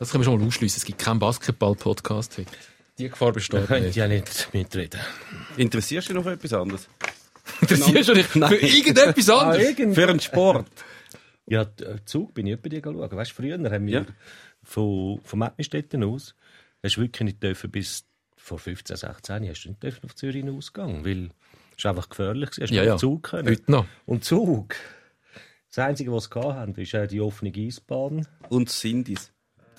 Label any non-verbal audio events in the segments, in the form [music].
Das können wir schon mal ausschließen. Es gibt keinen Basketball-Podcast heute. Die Gefahr besteht Könnt nicht. ja nicht mitreden. Interessierst du dich noch für etwas anderes? Interessierst du dich für irgendetwas anderes? Für einen Sport? Ja, äh, Zug bin ich etwa die schauen. Weißt du, früher haben wir Ja. von, von Mettnistetten aus, hast du wirklich nicht dürfen bis vor 15, 16 hast du nicht dürfen auf Zürich ausgegangen, weil es einfach gefährlich war. Hast Ja, du ja. auf Zug können. Heute noch. Und Zug, das Einzige, was sie hatten, ist äh, die offene Eisbahn. Und Sindis.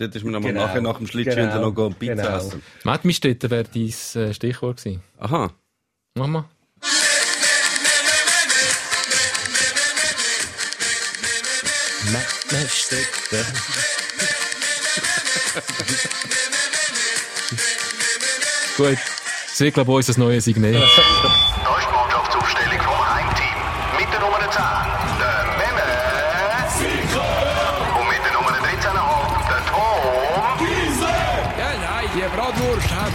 Dort ist man Genau. nachher nach dem Schlittschuh Genau. noch gehen Pizza Genau. essen. Matt Mistetten wäre dein äh, Stichwort gewesen. Aha. Mach mal. [laughs] Mettnistetten. Gut. Das wird, glaube ich, unser neues Signet. [laughs]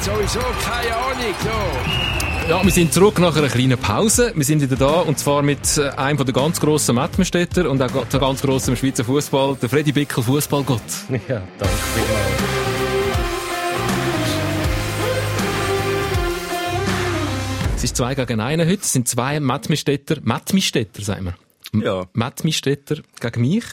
sowieso keine Ahnung. So. Ja, wir sind zurück nach einer kleinen Pause. Wir sind wieder da und zwar mit äh, einem von der ganz grossen Mettmerstädter und auch der ganz grossen im Schweizer Fußball, der Freddy Bickel, Fußballgott. [laughs] Ja, danke vielmals. Es ist zwei gegen einen heute. Es sind zwei Mettmerstädter, Mettmerstädter, sagen wir. Ja. Mettmerstädter gegen mich.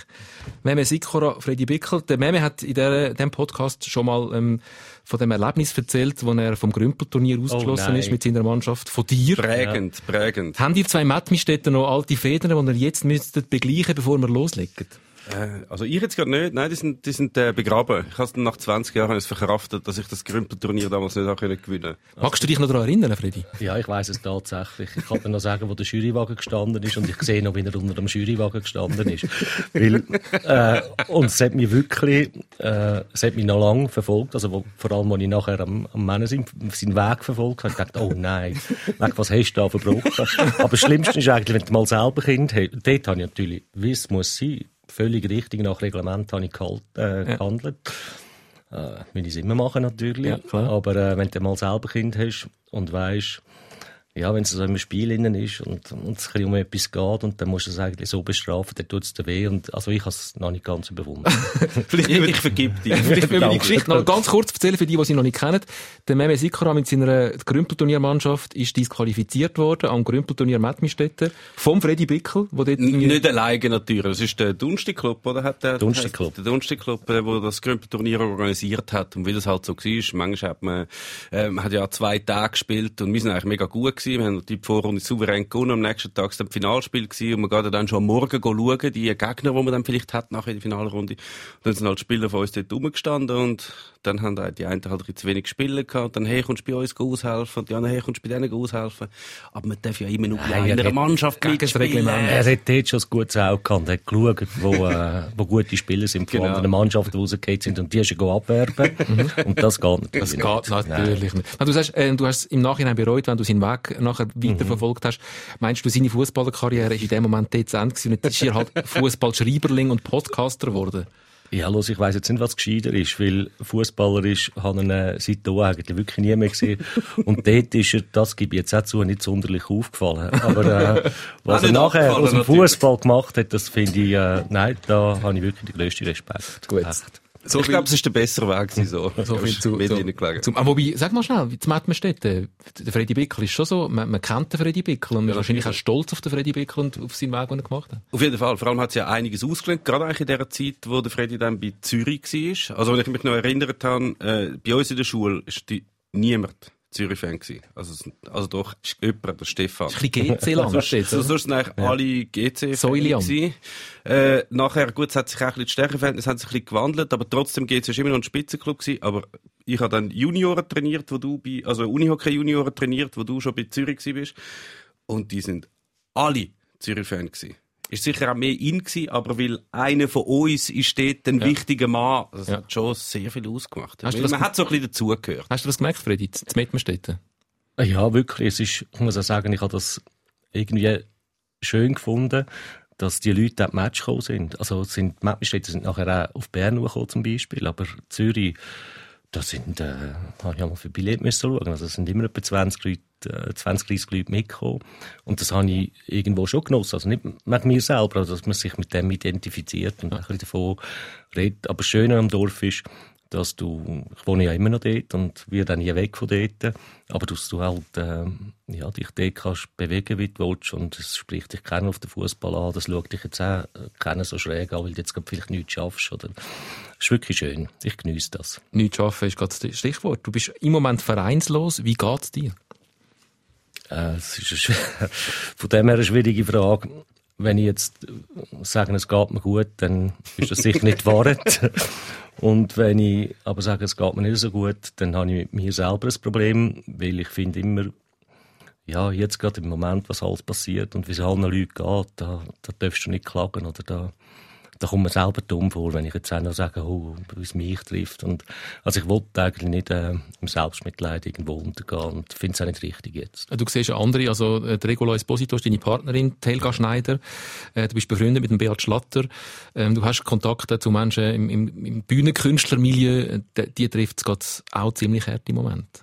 Meme Sikora, Freddy Bickel. Der Meme hat in der, dem Podcast schon mal ähm, von dem Erlebnis erzählt, wo er vom Grümpelturnier ausgeschlossen nein. ist mit seiner Mannschaft. Von dir. Prägend, prägend. Haben ihr zwei Mettmerstädter noch alte Federn, die ihr jetzt müsstet begleichen, bevor wir loslegen? Äh, also ich jetzt gerade nicht. Nein, die sind, die sind äh, begraben. Ich habe es nach 20 Jahren es verkraftet, dass ich das Grümpelturnier damals nicht auch gewinnen Magst du dich noch daran erinnern, Freddy? Ja, ich weiß es tatsächlich. Ich kann dir noch sagen, wo der Jurywagen gestanden ist und ich sehe noch, wie er unter dem Jurywagen gestanden ist. Weil, äh, und es hat mich wirklich, äh, es hat mich noch lange verfolgt, also wo, vor allem, als ich nachher am, am Männer sind, seinen Weg verfolgt habe, ich dachte, oh nein, weg, was hast du da verbrochen? Aber das Schlimmste ist eigentlich, wenn du mal selber Kind hast, dort habe ich natürlich, wie es muss sein, völlig richtig nach Reglement habe ich gehalt, äh, gehandelt. Äh, will ich es immer machen natürlich. Ja. Aber äh, wenn du mal selber Kind hast und weißt, ja, wenn es so im Spiel innen ist und, und es ein bisschen um etwas geht und dann musst du es eigentlich so bestrafen, dann tut es dir weh. Und, also ich habe es noch nicht ganz überwunden. [laughs] Vielleicht ich, ich vergib dir. [laughs] Vielleicht will ich die. Geschichte noch ganz kurz erzählen, für die, die sie noch nicht kennen. Der Meme Sikora mit seiner Grümpelturniermannschaft ist disqualifiziert worden am Grümpelturnier Mettmistetten vom Freddy Bickel, wo dort Nicht alleine natürlich. Das ist der Dunstig Club, oder? Hat der, Dunstig Club. Der Dunstig Club, der wo das Grümpelturnier organisiert hat. Und wie das halt so war, manchmal hat man, äh, man hat ja zwei Tage gespielt und wir sind eigentlich mega gut gewesen. Wir haben die Vorrunde souverän gewonnen. Am nächsten Tag war dann das Finalspiel gewesen und man geht dann schon am Morgen schauen, die Gegner, die man dann vielleicht hat nachher in der Finalrunde. Und dann sind halt Spieler von uns dort rumgestanden und dann haben die die einen halt ein zu wenig Spiele gehabt. Und dann, hey, kommst du bei uns aushelfen? Und die anderen, hey, kommst du bei denen aushelfen? Aber man darf ja immer nur Nein, er einer hat- Mannschaft mitspielen. Reglement. er hat dort schon ein gutes Auge gehabt, er hat geschaut, wo, [laughs] äh, wo gute Spieler sind von Genau. anderen Mannschaften, die rausgefallen sind und die hast du abwerben. [laughs] und das geht natürlich Das nicht. geht natürlich nicht. Wenn du sagst, äh, du hast es im Nachhinein bereut, wenn du seinen Weg nachher weiterverfolgt hast. Meinst du, seine Fußballerkarriere ist in dem Moment jetzt zu Ende gewesen und jetzt ist er halt [laughs] Fußballschreiberling und Podcaster geworden? Ja, los, ich weiss jetzt nicht, was gescheiter ist, weil Fußballer ist, ihn äh, seitdem eigentlich wirklich nie mehr gesehen. [laughs] Und dort ist er, das gebe ich jetzt auch zu, nicht sonderlich aufgefallen. Aber äh, [laughs] was er nachher aus dem. Fußball gemacht hat, das finde ich, äh, nein, da habe ich wirklich den grössten Respekt. Gut. Echt. So ich glaube, es ist der bessere Weg gewesen, so. [laughs] So viel zu, hineingelegen. zum, ah, wobei, sag mal schnell, zum Mettmerstetten. Der Freddy Bickel ist schon so, man, man kennt den Freddy Bickel und man ist wahrscheinlich auch stolz auf den Freddy Bickel und auf seinen Weg, den er gemacht hat. Auf jeden Fall. Vor allem hat es ja einiges ausgelernt, gerade eigentlich in der Zeit, wo der Freddy dann bei Zürich war. Also, wenn ich mich noch erinnert habe, äh, bei uns in der Schule ist die, niemand Zürich-Fan gewesen. Also, also doch, jemand, der Stefan. Ein bisschen GC-Land jetzt. So, oder? sonst sind eigentlich alle GC Säulian. gewesen. Äh, nachher, gut, es hat sich auch ein bisschen die Stärkenverhältnisse haben sich ein bisschen gewandelt, aber trotzdem GC ist immer noch ein Spitzenclub gewesen. Aber ich habe dann Junioren trainiert, wo du bei, also Unihockey Junioren trainiert, wo du schon bei Zürich bist. Und die sind alle Zürich-Fan gewesen. Ist sicher auch mehr in gewesen, aber weil einer von uns ist dort ein wichtiger Mann, das Ja. hat schon sehr viel ausgemacht. Hast du das man hat so ein bisschen dazugehört. Hast du das gemerkt, Freddy, zu Mettmerstetten? Ja, wirklich. Es ist, ich muss auch sagen, ich habe das irgendwie schön gefunden, dass die Leute das Match gekommen sind. Also sind, die Matchstädte sind nachher auch auf Bern gekommen zum Beispiel, aber Zürich, da sind, äh, habe ich einmal für Billett müssen schauen. Also es sind immer etwa 20 Leute, äh, 20, 30 Leute mitgekommen. Und das habe ich irgendwo schon genossen. Also nicht mit mir selber, also dass man sich mit dem identifiziert und ein bisschen davon redet. Aber das Schöne am Dorf ist, dass du, ich wohne ja immer noch dort und wir dann nie weg von dort, aber dass du halt, äh, ja, dich dort kannst bewegen, wie du willst und es spricht dich keiner auf den Fußball an, das schaut dich jetzt auch keiner so schräg an, weil du jetzt vielleicht nichts schaffst, oder? Das ist wirklich schön. Ich genieße das. Nichts schaffen ist gerade das Stichwort. Du bist im Moment vereinslos. Wie geht's dir? Äh, es ist eine, [laughs] von dem her eine schwierige Frage. Wenn ich jetzt sage, es geht mir gut, dann ist das sicher nicht wahr. [laughs] Und wenn ich aber sage, es geht mir nicht so gut, dann habe ich mit mir selber ein Problem, weil ich finde immer, ja, jetzt gerade im Moment, was alles passiert und wie es allen Leuten geht, da, da darfst du nicht klagen oder da, da kommt mir selber dumm vor, wenn ich jetzt auch noch sage, oh, wie es mich trifft. Und, also ich wollte eigentlich nicht äh, im Selbstmitleid irgendwo untergehen und finde es auch nicht richtig jetzt. Du siehst ja andere, also äh, Regula Esposito ist deine Partnerin, Helga Schneider. Äh, du bist befreundet mit dem Beat Schlatter. Ähm, du hast Kontakte zu Menschen im, im, im Bühnenkünstlermilieu. Die, die trifft es auch ziemlich hart im Moment.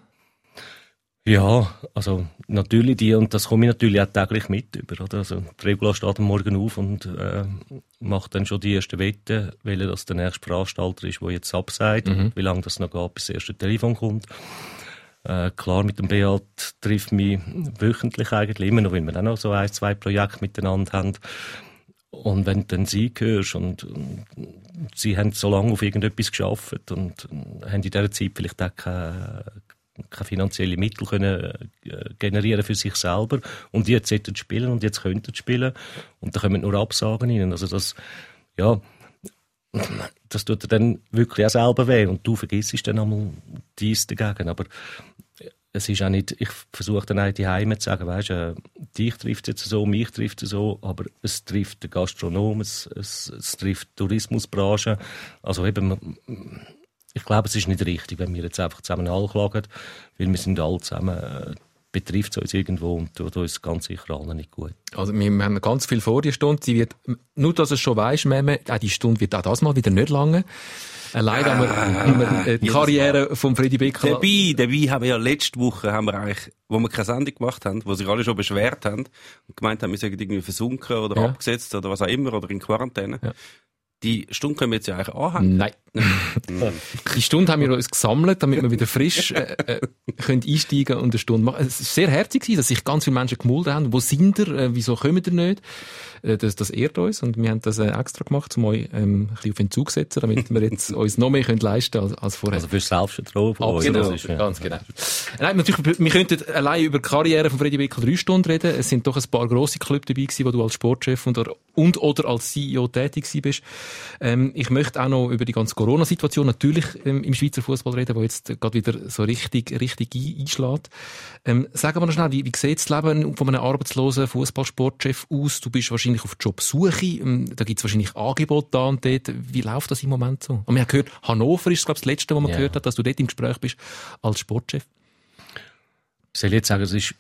Ja, also natürlich die, und das komme ich natürlich auch täglich mit über. Oder? Also, die Regula steht am Morgen auf und äh, macht dann schon die ersten Wetten, welcher das der nächste Veranstalter ist, der jetzt absagt mhm. und wie lange das noch geht, bis das erste Telefon kommt. Äh, klar, mit dem Beat trifft mich wöchentlich eigentlich immer noch, weil wir dann noch so ein, zwei Projekte miteinander haben. Und wenn du dann sie hörst und, und, sie haben so lange auf irgendetwas geschafft und, und haben in dieser Zeit vielleicht auch keine, keine finanziellen Mittel können äh, generieren für sich selber. Und jetzt sollten spielen und jetzt könnten spielen. Und da kommen nur Absagen rein. Also das, ja, das tut dann wirklich auch selber weh. Und du vergisst dann einmal dies dagegen, aber es ist auch nicht, ich versuche dann auch die Heime zu sagen, weißt, äh, dich trifft es jetzt so, mich trifft es so, aber es trifft den Gastronom, es, es, es trifft die Tourismusbranche, also eben, ich glaube, es ist nicht richtig, wenn wir jetzt einfach zusammen anklagen, weil wir sind alle zusammen, äh, betrifft es uns irgendwo und tut uns ganz sicher allen nicht gut. Also wir, haben ganz viel vor, die Stunde. Sie wird, nur dass es schon weisst, Meme, auch die Stunde wird auch das mal wieder nicht lange. Äh, leider haben wir, haben wir äh, die Karriere von Freddy Becker. Dabei, dabei haben wir ja letzte Woche, haben wir eigentlich, wo wir keine Sendung gemacht haben, wo sich alle schon beschwert haben und gemeint haben, wir sind irgendwie versunken oder Ja. abgesetzt oder was auch immer oder in Quarantäne. Ja. Die Stunde können wir jetzt ja eigentlich anhängen. Nein. [laughs] Die Stunde haben wir uns gesammelt, damit wir wieder frisch äh, äh, können einsteigen und eine Stunde machen. Es ist sehr herzig, dass sich ganz viele Menschen gemulden haben. Wo sind ihr? Äh, wieso kommen ihr nicht? Äh, das, das ehrt uns und wir haben das äh, extra gemacht, um euch ähm, ein bisschen auf Entzug zu setzen, damit wir jetzt [laughs] uns noch mehr können leisten als, als vorher. Also für Selbstvertrauen von uns. Genau, ist, ja. ganz genau. Nein, natürlich, wir könnten allein über die Karriere von Freddy Wickel drei Stunden reden. Es sind doch ein paar grosse Clubs dabei gewesen, wo du als Sportchef und, und oder als CEO tätig bist. Ähm, ich möchte auch noch über die ganze Corona-Situation natürlich ähm, im Schweizer Fußball reden, wo jetzt gerade wieder so richtig, richtig ein- einschlägt. Ähm, sagen wir noch schnell, wie, wie sieht das Leben von einem arbeitslosen Fußballsportchef aus? Du bist wahrscheinlich auf Jobsuche. Ähm, da gibt es wahrscheinlich Angebote da und dort. Wie läuft das im Moment so? Und wir haben gehört, Hannover ist, glaube ich, das Letzte, was man Ja. gehört hat, dass du dort im Gespräch bist als Sportchef. Ich soll jetzt sagen, es ist,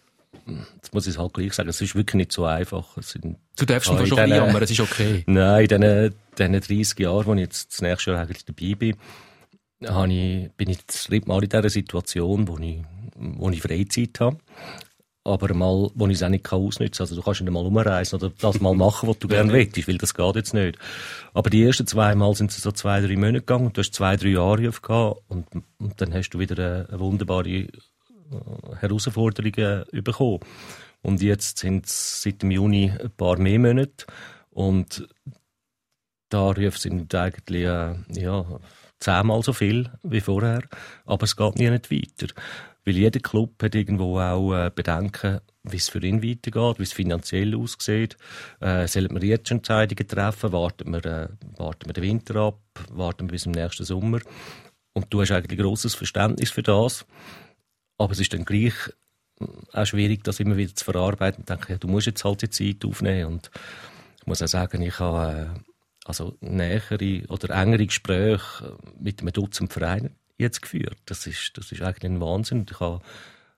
jetzt muss ich es halt gleich sagen, es ist wirklich nicht so einfach. Du darfst in schon ein jammern, es ist okay. nein, in diesen, diesen 30 Jahren, wo ich jetzt das nächste Jahr eigentlich dabei bin, habe ich, bin ich das dritte Mal in dieser Situation, wo ich, wo ich Freizeit habe. Aber mal, wo ich es auch nicht ausnutzen kann. Also du kannst nicht mal umreisen oder das mal machen, was du [laughs] gerne willst, weil das geht jetzt nicht. Aber die ersten zwei Mal sind es so zwei, drei Monate gegangen und du hast zwei, drei Jahre gehabt und, und dann hast du wieder eine, eine wunderbare äh, Herausforderungen bekommen. Und jetzt sind es seit dem Juni ein paar mehr Monate. Und da sind eigentlich äh, ja, zehnmal so viel wie vorher. Aber es geht nie nicht weiter. Weil jeder Club hat irgendwo auch äh, Bedenken, wie es für ihn weitergeht, wie es finanziell aussieht. Äh, sollen wir jetzt Entscheidungen treffen? Warten wir, äh, warten wir den Winter ab? Warten wir bis zum nächsten Sommer? Und du hast eigentlich grosses Verständnis für das. Aber es ist dann gleich äh, auch schwierig, das immer wieder zu verarbeiten und denke, ja, du musst jetzt halt die Zeit aufnehmen. Und ich muss auch sagen, ich habe äh, also nähere oder engere Gespräche mit einem Dutzend Vereinen jetzt geführt. Das ist, das ist eigentlich ein Wahnsinn. Ich habe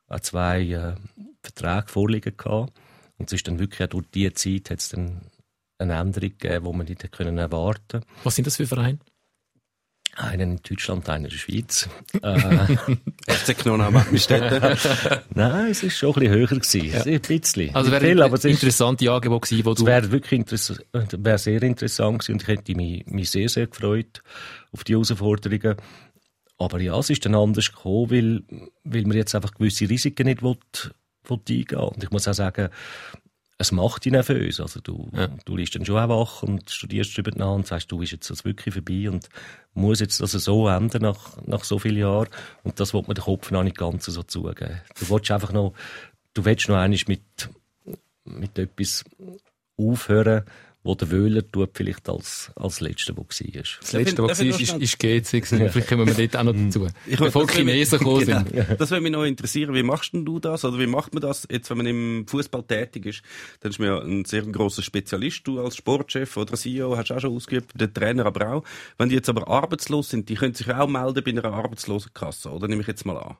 auch zwei äh, Verträge vorliegen gehabt. Und es ist dann wirklich auch durch diese Zeit hat es dann eine Änderung gegeben, die man nicht können erwarten Was sind das für Vereine? Einen in Deutschland, einen in der Schweiz. [laughs] äh, FC Mittelstädte. [laughs] nein, es war schon ein bisschen höher. Gewesen. Ein bisschen. Also wäre viel, aber es ist, interessante Angebote gewesen, wo Es du... wäre wirklich interessant, wäre sehr interessant gewesen und ich hätte mich, mich sehr, sehr gefreut auf die Herausforderungen. Aber ja, es ist dann anders gekommen, weil, weil man jetzt einfach gewisse Risiken nicht will, will eingehen Und ich muss auch sagen, es macht dich nervös. Also du, ja. du liest dann schon auch wach und studierst darüber nach und sagst, du bist jetzt das wirklich vorbei und muss jetzt das so enden nach, nach so vielen Jahren. Und das wird mir der Kopf noch nicht ganz so zugeben. Du willst einfach noch, du willst noch einmal mit, mit etwas aufhören, wo der Wöhler tut vielleicht als, als Letzter, der war. Das Letzte, was war, ist, ist GC. Vielleicht kommen wir dort auch noch dazu. Ich Bevor die Chinesen gekommen genau. sind. [laughs] Das würde mich noch interessieren. Wie machst denn du das? Oder wie macht man das jetzt, wenn man im Fußball tätig ist? Dann ist man ja ein sehr großer Spezialist. Du als Sportchef oder CEO hast auch schon ausgeübt, der Trainer aber auch. Wenn die jetzt aber arbeitslos sind, die können sich auch melden bei einer Arbeitslosenkasse, oder? Nehme ich jetzt mal an.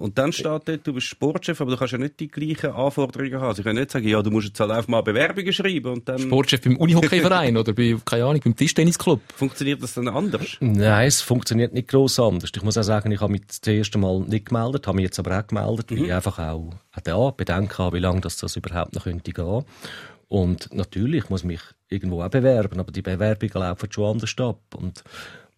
Und dann steht dort, du bist Sportchef, aber du kannst ja nicht die gleichen Anforderungen haben. Sie können nicht sagen, ja, du musst jetzt halt einfach mal Bewerbungen schreiben und dann... Sportchef beim Unihockeyverein oder bei, keine Ahnung, beim Tischtennisclub. Funktioniert das dann anders? Nein, es funktioniert nicht gross anders. Ich muss auch sagen, ich habe mich das erste Mal nicht gemeldet, habe mich jetzt aber auch gemeldet, weil mhm. ich einfach auch, auch da Bedenken habe, wie lange das, das überhaupt noch könnte gehen. Und natürlich muss mich irgendwo auch bewerben, aber die Bewerbungen laufen schon anders ab. Und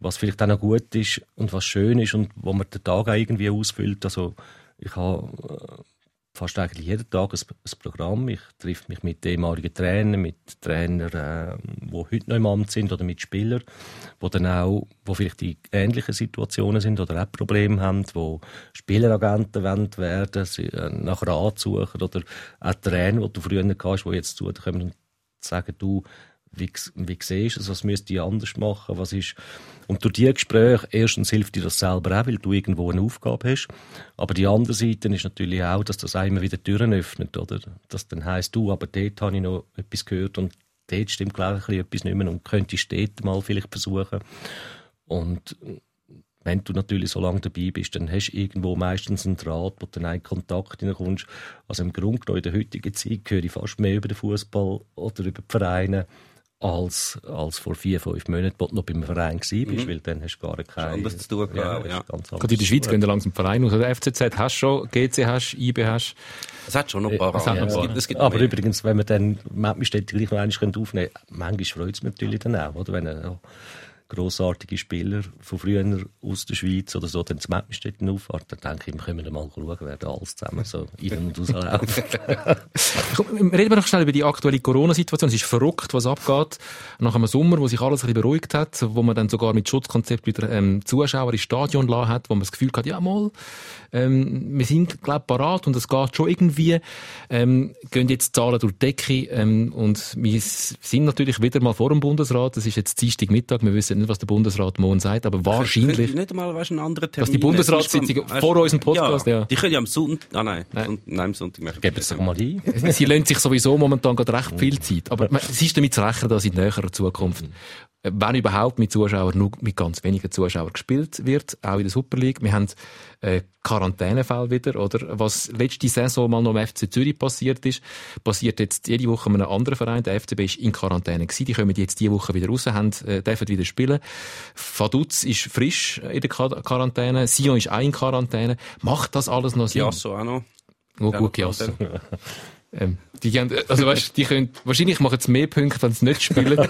was vielleicht auch noch gut ist und was schön ist und wo man den Tag auch irgendwie ausfüllt. Also ich habe äh, fast eigentlich jeden Tag ein, ein Programm. Ich treffe mich mit ehemaligen Trainern, mit Trainern, äh, die heute noch im Amt sind oder mit Spielern, wo dann auch, wo vielleicht in ähnlichen Situationen sind oder auch Probleme haben, wo Spieleragenten wollen werden, sie, äh, nach Rat suchen oder auch Trainer, die du früher hast, die jetzt zu dir kommen und sagen, du, wie, wie siehst du es, was müsst ihr anders machen, was ist... Und durch diese Gespräche, erstens hilft dir das selber auch, weil du irgendwo eine Aufgabe hast, aber die andere Seite ist natürlich auch, dass das einmal wieder Türen öffnet, oder? Das dann heisst, du, aber dort habe ich noch etwas gehört und dort stimmt, glaube ich, etwas nicht mehr und könntest dort mal vielleicht versuchen. Und wenn du natürlich so lange dabei bist, dann hast du irgendwo meistens einen Draht, wo du dann in Kontakt hineinkommst. Also im Grunde genommen in der heutigen Zeit höre ich fast mehr über den Fußball oder über die Vereine als, als vor vier, fünf Monaten, wo du noch beim Verein warst, mhm. weil dann hast du gar keine... Anders zu tun, ja, ja. Gerade in der Schweiz gehen langsam Verein aus. Der FCZ hast schon, GC hast, IB hast. Es hat schon noch ein paar. Ja, ja, es gibt, es gibt Aber mehr. übrigens, wenn man dann Mappenstädte gleich noch einmal aufnehmen könnte, manchmal freut es mich natürlich dann auch, oder? Wenn, ja, grossartige Spieler von früher aus der Schweiz oder so, dann zu Mappenstetten auffahrt, dann denke ich, wir können mal schauen, wer da alles zusammen so in- und auslaufen. [laughs] Reden wir noch schnell über die aktuelle Corona-Situation. Es ist verrückt, was abgeht. Nach einem Sommer, wo sich alles ein bisschen beruhigt hat, wo man dann sogar mit Schutzkonzept wieder ähm, Zuschauer ins Stadion lassen hat, wo man das Gefühl hat, ja mal, ähm, wir sind, glaube parat und es geht schon irgendwie. Ähm, gehen jetzt Zahlen durch die Decke ähm, und wir sind natürlich wieder mal vor dem Bundesrat. Das ist jetzt Dienstagmittag, wir wissen nicht, was der Bundesrat morgen sagt, aber wahrscheinlich... Nicht einmal, weißt, einen anderen Termin... Dass die Bundesratssitzung vor unserem Podcast, ja, ja. Die können ja am Sonntag... Ah nein, nein. nein am Sonntag Geben Sie doch mal ein. [laughs] Sie lassen sich sowieso momentan gerade recht viel Zeit. Aber es ist damit zu rechnen, dass in näherer Zukunft wenn überhaupt mit Zuschauern, nur mit ganz wenigen Zuschauern gespielt wird, auch in der Super League. Wir haben äh, Quarantänefall wieder, oder? Was letzte Saison mal noch im FC Zürich passiert ist, passiert jetzt jede Woche mit einem anderen Verein. Der FCB ist in Quarantäne gewesen. Die kommen jetzt diese Woche wieder raus, haben, äh, dürfen wieder spielen. Vaduz ist frisch in der Quarantäne. Sion ist auch in Quarantäne. Macht das alles noch Sinn? Giasso auch noch. Oh, gut, Giasso. Ähm, die, gehen, also weißt, die können, wahrscheinlich machen sie mehr Punkte, wenn sie nicht spielen, [laughs]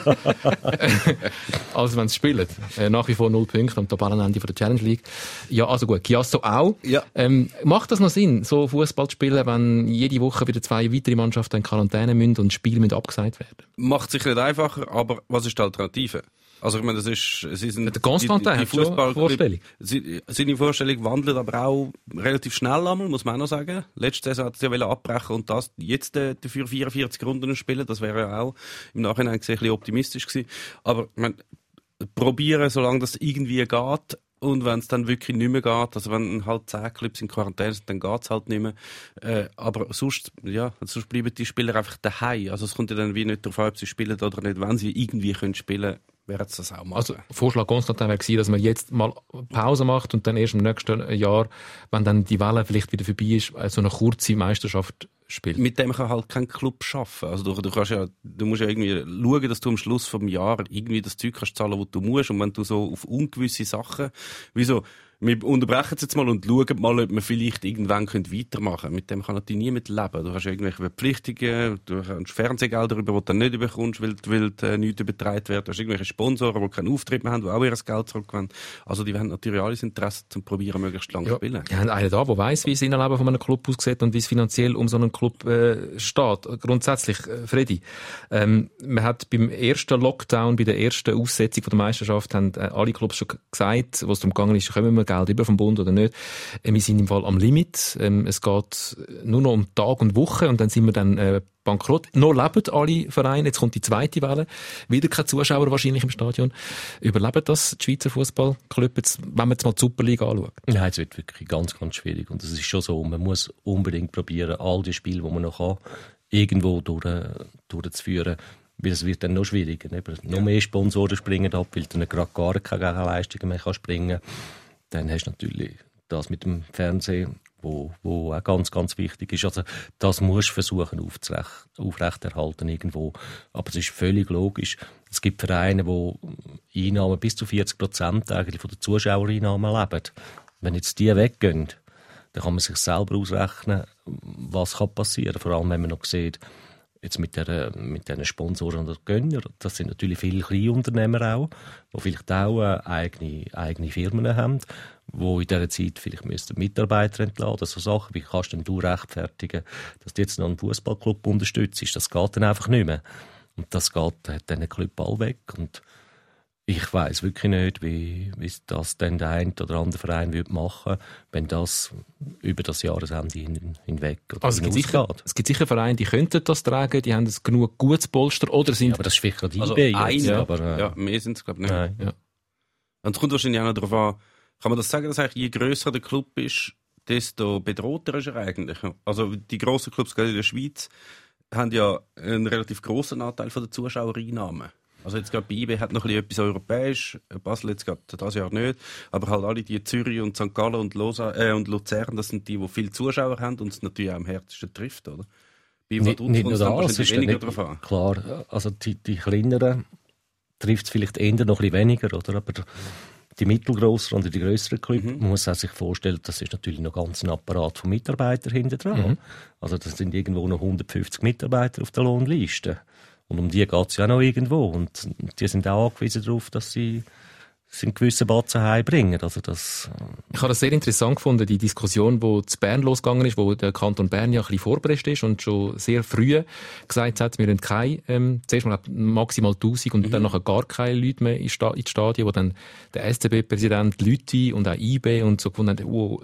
[laughs] als wenn sie spielen. Äh, nach wie vor null Punkte am Tabellenende von der Challenge League. Ja, also gut, Chiasso auch. Ja. Ähm, macht das noch Sinn, so Fußball zu spielen, wenn jede Woche wieder zwei weitere Mannschaften in Quarantäne müssen und Spiele müssen abgesagt werden? Macht sich nicht einfacher, aber was ist die Alternative? Also ich meine, das ist, sie sind der Constantin die, die Fußball Vorstellung. Seine Vorstellung wandelt aber auch relativ schnell einmal, muss man auch noch sagen. Letzte Saison hat sie ja abbrechen und das jetzt äh, dafür 44 Runden spielen, das wäre ja auch im Nachhinein gesehen ein bisschen optimistisch gewesen. Aber ich meine, probieren, solange das irgendwie geht. Und wenn es dann wirklich nicht mehr geht, also wenn halt zehn Clubs in Quarantäne sind, dann geht's halt nicht mehr. Äh, aber sonst, ja, sonst bleiben die Spieler einfach daheim. Also es kommt ja dann wie nicht darauf an, ob sie spielen oder nicht. Wenn sie irgendwie können spielen wäre es das auch machen. Also, Vorschlag Konstantin wäre gewesen, dass man jetzt mal Pause macht und dann erst im nächsten Jahr, wenn dann die Welle vielleicht wieder vorbei ist, so eine kurze Meisterschaft spielt. mit dem kann halt kein Club schaffen. Also du, du kannst ja, du musst ja irgendwie schauen, dass du am Schluss vom Jahr irgendwie das Zeug kannst zahlen, was du musst. Und wenn du so auf ungewisse Sachen, wie so, wir unterbrechen es jetzt mal und schauen mal, ob wir vielleicht irgendwann können weitermachen können. Mit dem kann natürlich niemand leben. Du hast irgendwelche Verpflichtungen, du hast Fernsehgelder, über die du dann nicht bekommst, weil, weil äh, nichts übertragen wird. Du hast irgendwelche Sponsoren, die keinen Auftritt mehr haben, die auch ihr Geld zurückgewenden. Also die haben natürlich alles Interesse, zum probieren, möglichst lange zu spielen. Wir haben einen da, der weiss, wie das Innenleben von einem Club aussieht und wie es finanziell um so einen Club äh, steht. Grundsätzlich, äh, Freddy, ähm, man hat beim ersten Lockdown, bei der ersten Aussetzung von der Meisterschaft, haben äh, alle Clubs schon gesagt, wo es darum gegangen ist, kommen wir Geld über vom Bund oder nicht. Äh, wir sind im Fall am Limit. Ähm, es geht nur noch um Tag und Woche und dann sind wir dann äh, bankrott. Noch leben alle Vereine. Jetzt kommt die zweite Welle. Wieder keine Zuschauer wahrscheinlich im Stadion. Überleben das die Schweizer Fußballclub jetzt, wenn man jetzt mal die Superliga anschaut? Nein, es wird wirklich ganz, ganz schwierig. Und es ist schon so, man muss unbedingt probieren, all die Spiele, die man noch kann, irgendwo durch, durchzuführen. Weil es wird dann noch schwieriger. Eben. Noch mehr Sponsoren springen ab, weil dann gerade gar keine Gegenleistungen mehr springen Dann hast du natürlich das mit dem Fernsehen, wo, wo auch ganz, ganz wichtig ist. Also, das musst du versuchen aufzurecht, aufrechterhalten irgendwo. Aber es ist völlig logisch. Es gibt Vereine, wo Einnahmen bis zu 40 Prozent eigentlich von den Zuschauereinnahmen leben. Wenn jetzt die weggehen, dann kann man sich selber ausrechnen, was kann passieren. Vor allem, wenn man noch sieht, jetzt mit, der, mit Sponsoren und Gönner, das sind natürlich viele Kleinunternehmer auch, die vielleicht auch äh, eigene, eigene Firmen haben, wo in dieser Zeit vielleicht müssten Mitarbeiter entladen, so Sachen, wie kannst denn du rechtfertigen, dass du jetzt noch einen Fußballclub unterstützt, das geht dann einfach nicht mehr. Und das geht, hat dann Club all weg. Und ich weiß wirklich nicht, wie, wie das dann der eine oder andere Verein würde machen wenn das über das Jahresende hin, hinweg oder also es, gibt sicher, es gibt sicher Vereine, die könnten das tragen, die haben das genug gutes Polster oder sind... Ja, aber das ist vielleicht gerade also eBay. Eine, ja, aber, äh, ja, mehr sind es glaube ich nicht. Nein. Ja. Und es kommt wahrscheinlich auch noch darauf an, kann man das sagen, dass eigentlich je grösser der Club ist, desto bedrohter ist er eigentlich. Also die grossen Clubs gerade in der Schweiz haben ja einen relativ grossen Anteil von der Zuschauereinnahmen. Also jetzt gerade bei IB hat noch ein bisschen etwas europäisch, Basel jetzt gerade das Jahr nicht, aber halt alle die Zürich und St. Gallen und, Losa, äh, und Luzern, das sind die, die viele Zuschauer haben und es natürlich auch am härtesten trifft, oder? Bei nicht, nicht nur das, ist weniger nicht, drauf an. Klar, also die, die kleineren trifft es vielleicht eher noch ein bisschen weniger, oder? Aber die mittelgroßen und die größeren Clubs, mhm. man muss sich vorstellen, das ist natürlich noch ganz ein Apparat von Mitarbeitern hinter dran. Mhm. Also das sind irgendwo noch 150 Mitarbeiter auf der Lohnliste. Und um die geht es ja noch irgendwo. Und die sind auch angewiesen darauf, dass sie sind gewisse Batzen heimbringen. Also das, äh, ich habe das sehr interessant gefunden, die Diskussion, die zu Bern losgegangen ist, wo der Kanton Bern ja ein bisschen vorbereitet ist und schon sehr früh gesagt hat, wir haben keine, ähm, zuerst mal maximal 1000 und mhm. dann nachher gar keine Leute mehr ins Stadion, wo dann der SCB-Präsident Lüti und auch IB und so gefunden haben, oh,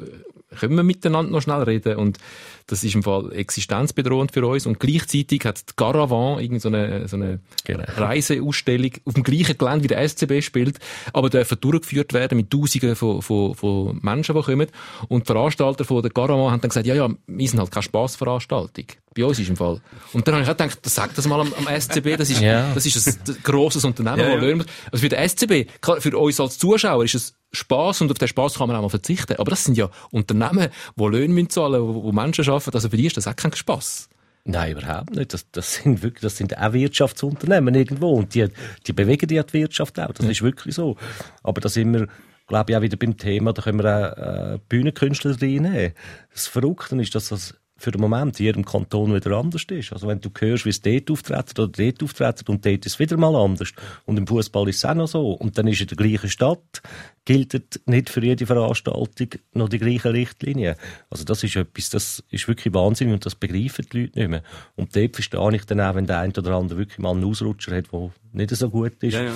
können wir miteinander noch schnell reden und das ist im Fall existenzbedrohend für uns. Und gleichzeitig hat die Caravan irgendwie so eine, so eine genau. Reiseausstellung auf dem gleichen Gelände wie der SCB spielt, aber dürfen durchgeführt werden mit Tausenden von, von, von Menschen, die kommen. Und die Veranstalter von der Caravan haben dann gesagt, ja, ja, wir sind halt keine Spassveranstaltung. Bei uns ist im Fall. Und dann habe ich auch gedacht, sag das mal am, am SCB, das ist, ja. das ist ein grosses Unternehmen, ja, ja. Also für den SCB, für uns als Zuschauer ist es Spaß und auf den Spaß kann man auch mal verzichten. Aber das sind ja Unternehmen, die Löhne zahlen, wo, wo Menschen arbeiten. Also für die ist das auch kein Spaß. Nein, überhaupt nicht. Das, das sind wirklich, das sind auch Wirtschaftsunternehmen irgendwo. Und die, die bewegen die, Wirtschaft auch. Das ja. ist wirklich so. Aber da sind wir, glaube ich, auch wieder beim Thema, da können wir auch äh, Bühnenkünstler reinnehmen. Das Verrückte ist, dass das für den Moment in jedem Kanton wieder anders ist. Also wenn du hörst, wie es dort auftritt oder dort auftritt und dort ist es wieder mal anders. Und im Fußball ist es auch noch so. Und dann ist in der gleichen Stadt, gilt nicht für jede Veranstaltung noch die gleichen Richtlinien. Also das ist etwas, das ist wirklich Wahnsinn und das begreifen die Leute nicht mehr. Und dort verstehe ich dann auch, wenn der eine oder andere wirklich mal einen Ausrutscher hat, der nicht so gut ist. Ja, ja.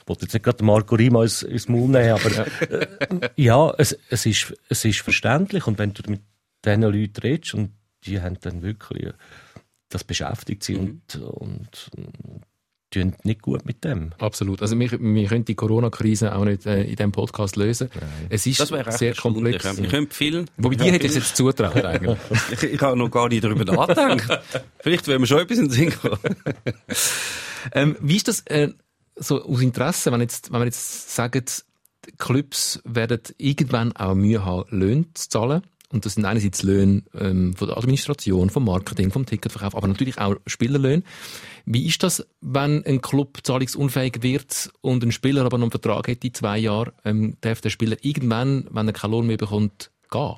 Ich wollte jetzt nicht gerade Marco Rima ins, ins Maul nehmen, aber äh, ja, es, es, ist, es ist verständlich und wenn du mit diesen Leuten redest und die haben dann wirklich das beschäftigt sie mhm. und, und tun nicht gut mit dem. Absolut. Also wir, wir können die Corona-Krise auch nicht äh, in diesem Podcast lösen. Nein. Es ist sehr komplex. Wir können viel. Wobei die hätte ich jetzt zutraut eigentlich. [laughs] ich, ich habe noch gar nicht darüber nachgedacht. Vielleicht werden wir schon etwas in den Sinn [laughs] ähm, wie ist das äh, so aus Interesse, wenn, jetzt, wenn wir jetzt sagen, Clubs werden irgendwann auch Mühe haben, Löhne zu zahlen? Und das sind einerseits Löhne ähm, von der Administration, vom Marketing, vom Ticketverkauf, aber natürlich auch Spielerlöhne. Wie ist das, wenn ein Club zahlungsunfähig wird und ein Spieler aber noch einen Vertrag hat in zwei Jahren, ähm, darf der Spieler irgendwann, wenn er keinen Lohn mehr bekommt, gehen?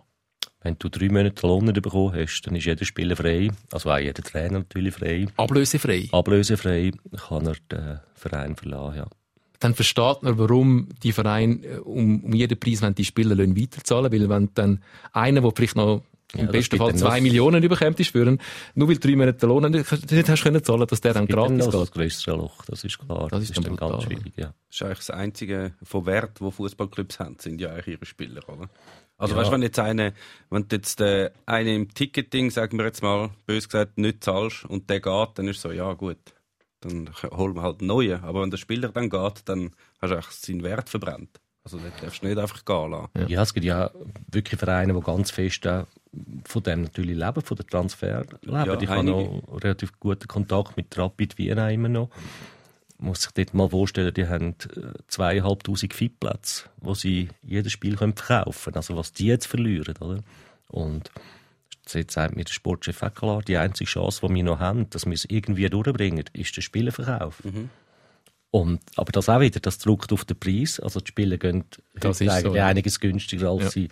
Wenn du drei Monate Lohn nicht bekommen hast, dann ist jeder Spieler frei, also auch jeder Trainer natürlich frei. Ablösefrei? Ablösefrei kann er den Verein verlassen, ja dann versteht man, warum die Vereine äh, um, um jeden Preis die Spielerlöhne weiterzahlen. Weil wenn dann einer, der vielleicht noch im ja, besten Fall zwei Millionen überkommt, ist für nur weil drei Monate Lohn nicht hast können zahlen, dass der dann gratis geht. Das größere Loch, das ist klar. Das ist, das ist dann, dann ganz schwierig, ja. Das ist eigentlich das einzige von Wert, wo Fußballclubs haben, sind ja eigentlich ihre Spieler, oder? Also ja. weißt du, wenn jetzt eine, wenn jetzt äh, eine im Ticketing, sagen wir jetzt mal, bös gesagt, nicht zahlst und der geht, dann ist so, ja gut dann holen wir halt neuen. Aber wenn der Spieler dann geht, dann hast du eigentlich seinen Wert verbrannt. Also das darfst du nicht einfach gehen lassen. Ja, ja es gibt ja wirklich Vereine, die ganz fest von dem natürlich leben, von der Transfer leben. Ja, ich habe noch relativ guten Kontakt mit Rapid Wien immer noch. Man muss sich dort mal vorstellen, die haben äh, zweieinhalbtausend Fitplätze, wo sie jedes Spiel verkaufen können. Also was die jetzt verlieren, oder? Und Jetzt sagt mir der Sportchef auch klar, die einzige Chance, die wir noch haben, dass wir es irgendwie durchbringen, ist der Spielerverkauf. Mhm. Und, aber das auch wieder, das drückt auf den Preis. Also die Spiele gehen das ist eigentlich so, ja. einiges günstiger, als ja. sie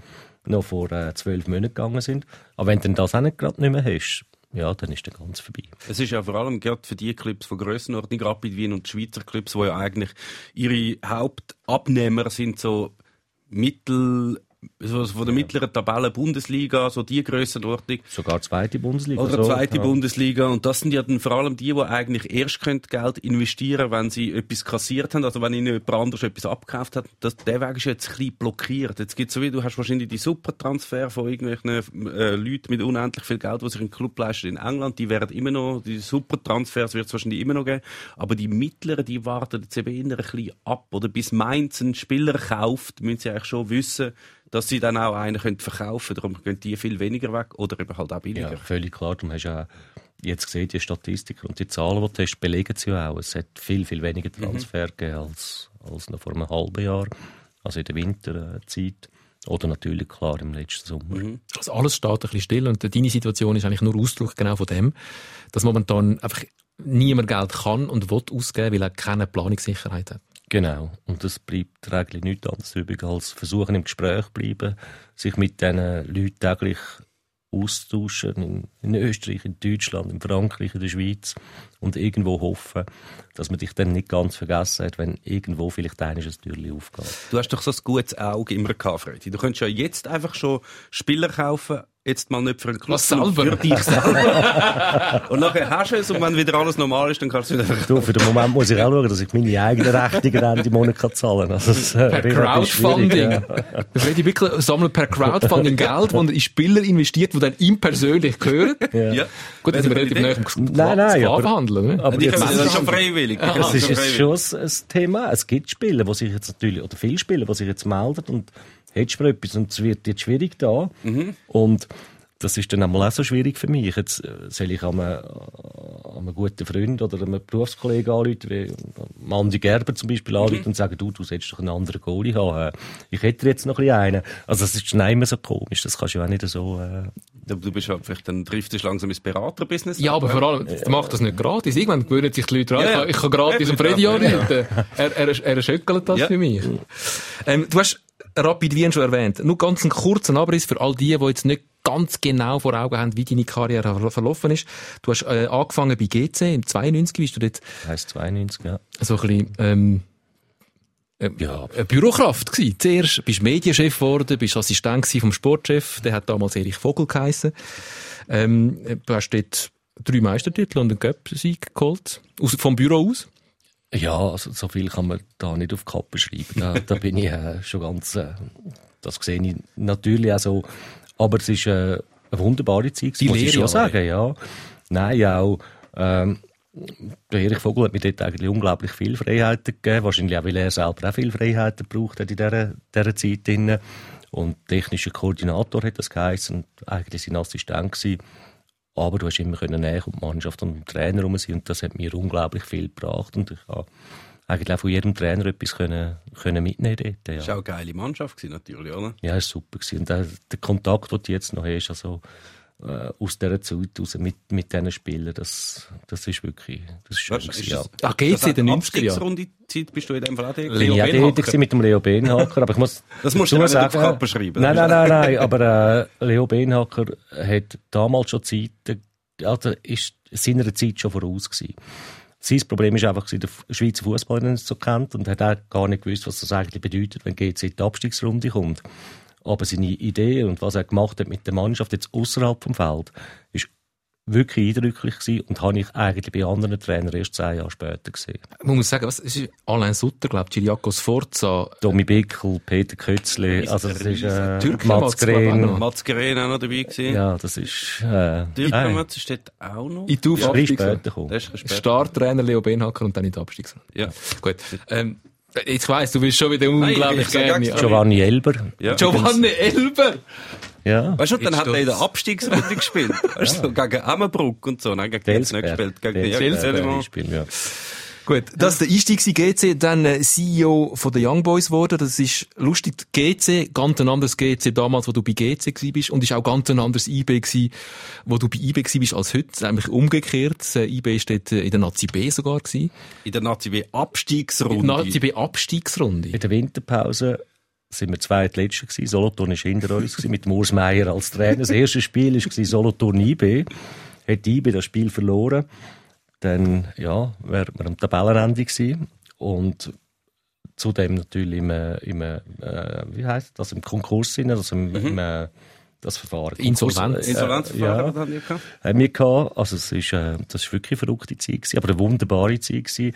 noch vor äh, zwölf Monaten gegangen sind. Aber wenn du das auch nicht gerade nicht mehr hast, ja, dann ist der ganz vorbei. Es ist ja vor allem gerade für die Clubs von Grössenordnung, Rapid Wien und die Schweizer Clubs, wo ja eigentlich ihre Hauptabnehmer sind so mittel so von der mittleren Tabelle Bundesliga, so die Grössenordnung. Sogar zweite Bundesliga. Oder zweite ja. Bundesliga. Und das sind ja dann vor allem die, die eigentlich erst Geld investieren wenn sie etwas kassiert haben, also wenn ihnen jemand anderes etwas abgekauft hat. Das, der Weg ist jetzt ein bisschen blockiert. Jetzt gibt's so wie, du hast wahrscheinlich die Supertransfer von irgendwelchen äh, Leuten mit unendlich viel Geld, die sich einen Club leisten in England. Die werden immer noch, die Supertransfers wird es wahrscheinlich immer noch geben. Aber die mittleren, die warten jetzt eben eher ein bisschen ab. Oder bis Mainz einen Spieler kauft, müssen sie eigentlich schon wissen, dass sie dann auch einen können verkaufen können. Darum gehen die viel weniger weg oder eben halt auch billiger. Ja, völlig klar. Du hast ja jetzt gesehen, die Statistiken und die Zahlen, die du hast, belegen sie ja auch. Es hat viel, viel weniger mhm. Transfer mhm. gegeben als, als noch vor einem halben Jahr, also in der Winterzeit. Oder natürlich klar im letzten Sommer. Mhm. Also alles steht ein bisschen still und deine Situation ist eigentlich nur Ausdruck genau von dem, dass momentan einfach niemand Geld kann und will ausgeben, weil er keine Planungssicherheit hat. Genau. Und es bleibt eigentlich nichts anderes übrig, als versuchen im Gespräch bleiben, sich mit diesen Leuten täglich austauschen, in, in, Österreich, in Deutschland, in Frankreich, in der Schweiz und irgendwo hoffen, dass man dich dann nicht ganz vergessen hat, wenn irgendwo vielleicht ein Türchen aufgeht. Du hast doch so ein gutes Auge immer gehabt, Freddy. Du könntest ja jetzt einfach schon Spieler kaufen, jetzt mal nicht für einen Club, für dich selber. [laughs] und nachher hast du es und wenn wieder alles normal ist, dann kannst du wieder Du, für den Moment muss ich auch schauen, dass ich meine eigenen Rechnungen Ende Monat kann zahlen kann. Also, äh, per Crowdfunding. Ja. Freddy Wickel sammelt per Crowdfunding Geld, das in Spieler investiert, die dann ihm persönlich gehören. Ja. ja. Gut, das sind wir relativ nah am Nein, nein, aber, verhandeln. Ne? Aber die das ist schon freiwillig. Das ist jetzt schon ein Thema. Es gibt Spieler, die sich jetzt natürlich, oder viele Spieler, die sich jetzt melden und hättest du etwas und es wird jetzt schwierig da. Mhm. Und das ist dann einmal auch so schwierig für mich. Jetzt äh, soll ich an einem, an einem guten Freund oder einem Berufskollegen anrufen, wie Mandy Gerber zum Beispiel anrufen mhm. und sagen, du, du solltest doch einen anderen Goalie haben. Ich hätte jetzt noch ein bisschen einen. Also das ist schon immer so komisch. Das kannst du ja auch nicht so... Äh du bist halt vielleicht dann trifft dich langsam ins Beraterbusiness. Ja, aber vor allem, du machst das nicht gratis. Irgendwann gewöhnen sich die Leute dran. Ja, Ich, kann, gratis ja, Freddy anrufen. Er, er, er schöckelt das ja. für mich. Ähm, du hast Rapid Wien schon erwähnt. Nur ganz einen kurzen Abriss für all die, die jetzt nicht ganz genau vor Augen haben, wie deine Karriere verlaufen ist. Du hast äh, angefangen bei GC im 92, bist du dort? Heißt 92, ja. So ein bisschen, ähm, äh, ja. Eine Bürokraft gewesen. Zuerst bist du Medienchef geworden, bist Assistent vom Sportchef, der hat damals Erich Vogel geheissen. Ähm, du hast dort drei Meistertitel und einen Cup-Sieg geholt. Aus, vom Büro aus? Ja, also so viel kann man da nicht auf die Kappe schreiben. Da, da bin ich äh, schon ganz, äh, das sehe ich natürlich auch so. Aber es ist äh, eine wunderbare Zeit, Die muss Lehre, ich schon sagen, ja. Nein, auch, ähm, der Erich Vogel hat mir dort eigentlich unglaublich viel Freiheiten gegeben. Wahrscheinlich auch, weil er selber auch viel Freiheiten gebraucht hat in dieser, dieser Zeit. Drin. Und technischer Koordinator hat das geheißen und eigentlich sein Assistent gewesen. Aber du hast immer können näher um die Mannschaft und um den Trainer herum sein und das hat mir unglaublich viel gebracht und ich habe eigentlich auch von jedem Trainer etwas können, können mitnehmen dort, ja. Das war auch eine geile Mannschaft, natürlich, oder? Ja, ist super gewesen. Und der, der Kontakt, den du jetzt noch hast, also, äh, aus dieser Zeit raus mit, mit diesen Spielern, das, das ist wirklich, das ist schön Weißt ist ja. das- Ach, geht's in den eine 90er Jahren? Abstiegsrunde-Zeit bist du in dem Fall auch der? Dort gewesen mit dem Leo Benhacker, aber ich muss Das musst du nicht auf die Kappe schreiben. Nein, nein, nein, nein, aber äh, Leo Benhacker hat damals schon Zeiten, also ist seiner Zeit schon voraus gewesen. Sein Problem ist einfach, der Schweizer Fußball nicht so kennt und hat auch gar nicht gewusst, was das eigentlich bedeutet, wenn GC in die Abstiegsrunde kommt. Aber seine Idee und was er gemacht hat mit der Mannschaft jetzt außerhalb vom Feld, ist wirklich eindrücklich gewesen und habe ich eigentlich bei anderen Trainern erst zehn Jahre später gesehen. Man muss sagen, was, es ist Alain Sutter, glaube ich, Giriakos Forza, Domi Bickel, Peter Kötzli, also das ist äh, Mats ich, Green. noch. Mats Geren auch noch dabei gewesen. Ja, das ist äh, Mats ist dort auch noch. in die ist ein bisschen Aufabstiegs- später später. Startrainer Leo Benhacker und dann in die Abstiegsrunde. Ja. Gut. Ähm, jetzt weiss, du bist schon wieder unglaublich ich gerne. Giovanni Elber. Ja. Giovanni Elber! Ja. Weißt du, und dann Jetzt hat er in der. Abstiegsrunde gespielt. [laughs] Weißt du, so gegen Emmenbruck und so. Nein, gegen nicht gespielt. Gegen Delsberg, ja, Delsberg. ja, ja. Gut, das ist der Einstieg gewesen. GC, dann äh, CEO von den Young Boys geworden. Das ist lustig. GC, ganz ein anderes GC damals, wo du bei GC bist. Und ist auch ganz ein anderes IB gewesen, wo du bei IB bist als heute. Nämlich umgekehrt. Das äh, IB ist dort äh, in der Nazi B sogar gewesen. In der Nazi B In der Abstiegsrunde. Nazi B Abstiegsrunde. In der Winterpause sind wir zweitletzter gewesen. Solothurn war hinter uns gewesen, mit Urs Meier als Trainer. Das erste Spiel war Solothurn IB. Hat IB das Spiel verloren. Dann, ja, wären wir am Tabellenende gewesen. Und zudem natürlich im, äh, im äh, wie heisst das, im Konkurs sind, also im, im äh, das Verfahren. Insolvenz. Äh, Insolvenzverfahren ja. haben wir gehabt. haben wir gehabt. Also es ist, äh, das ist wirklich eine verrückte Zeit gewesen, aber eine wunderbare Zeit gewesen.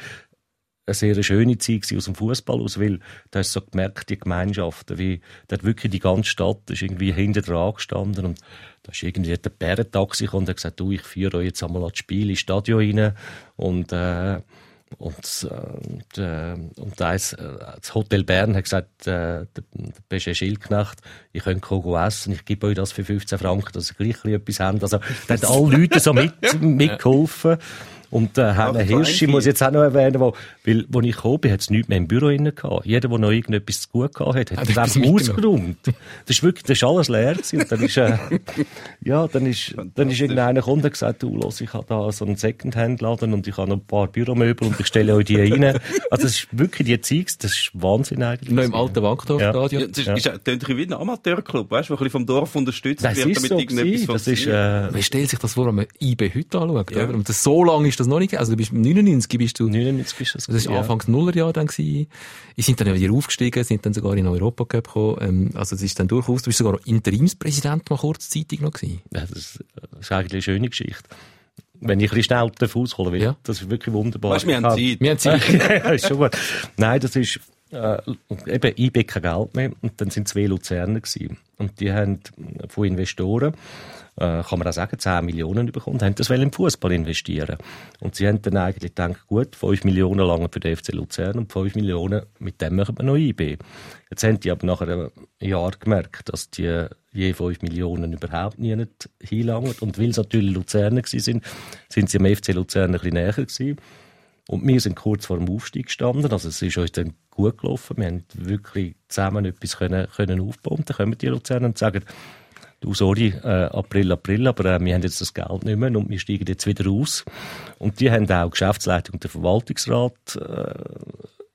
Eine sehr schöne Zeit aus dem Fußball aus, weil da hast du so gemerkt, die Gemeinschaften, wie, da wirklich die ganze Stadt ist irgendwie hinter dran gestanden und da ist irgendwie der Bärentaxi gekommen und hat gesagt, du, ich führe euch jetzt einmal ans Spiel ins Stadion rein und, äh, und, äh, und, äh, und eins, äh, das Hotel Bern hat gesagt, äh, der, der Schildknecht, ich könnt kommen essen, ich gebe euch das für 15 Franken, dass ihr gleich ein bisschen etwas habt. Also, da haben alle Leute so mit, [laughs] mitgeholfen. Und Hanne so Hirsch, ich muss jetzt auch noch erwähnen, wo, weil, wo ich gekommen bin, hat es nichts mehr im Büro innen gehabt. Jeder, der noch irgendetwas zu gut gehabt hat, hat etwas einfach ausgeräumt. Das ist wirklich, das ist alles leer gewesen. Und dann ist, äh, [laughs] ja, dann ist, dann ist irgendeiner gekommen und gesagt, du, los, ich habe da so einen Secondhand-Laden und ich habe noch ein paar Büromöbel und ich stelle euch die rein. [laughs] Also, das ist wirklich die Zeit, das ist Wahnsinn eigentlich. Noch im alten Wankdorf-Stadion. Ja, das ist, ist, klingt ein bisschen wie ein Amateurclub, weißt du, der ein bisschen vom Dorf unterstützt Das wird, ist damit so irgendetwas. Das ist, äh, Man stellt sich das vor, wenn man IB heute anschaut, Ja. oder? Und das, so lange ist das noch nicht, also du bist 99 bist du, 99 ist das. das ist gewesen, ja. Anfangs Nullerjahr dann gewesen. Die sind dann wieder aufgestiegen, sind dann sogar in den Europacup gekommen, ähm, also es ist dann durchaus, du bist sogar Interimspräsident mal kurzzeitig noch gewesen. Ja, das ist, das ist eigentlich eine schöne Geschichte. Wenn ich ein bisschen schnell darf ausholen will, Ja. das ist wirklich wunderbar. Weißt du, wir haben Zeit. Wir haben Zeit. [laughs] ja, ist schon gut. Nein, das ist, äh, eben, IB kein Geld mehr. Und dann sind zwei Luzerner gewesen. Und die haben von Investoren, äh, kann man auch sagen, 10 Millionen bekommen, haben das im Fußball investieren. Und sie haben dann eigentlich gedacht, gut, 5 Millionen lang für den FC Luzern und 5 Millionen, mit dem machen wir noch IB. Jetzt haben die aber nach einem Jahr gemerkt, dass die je 5 Millionen überhaupt nie nicht hinlangen. Und weil es natürlich Luzerner sind, sind sie am FC Luzern ein bisschen näher gewesen. Und wir sind kurz vor dem Aufstieg gestanden. Also es ist uns dann gut gelaufen. Wir haben wirklich zusammen etwas können, können aufbauen. Dann kommen die Luzerner und sagen, du, sorry, äh, April, April, aber äh, wir haben jetzt das Geld nicht mehr und wir steigen jetzt wieder aus. Und die haben auch Geschäftsleitung und der Verwaltungsrat, äh,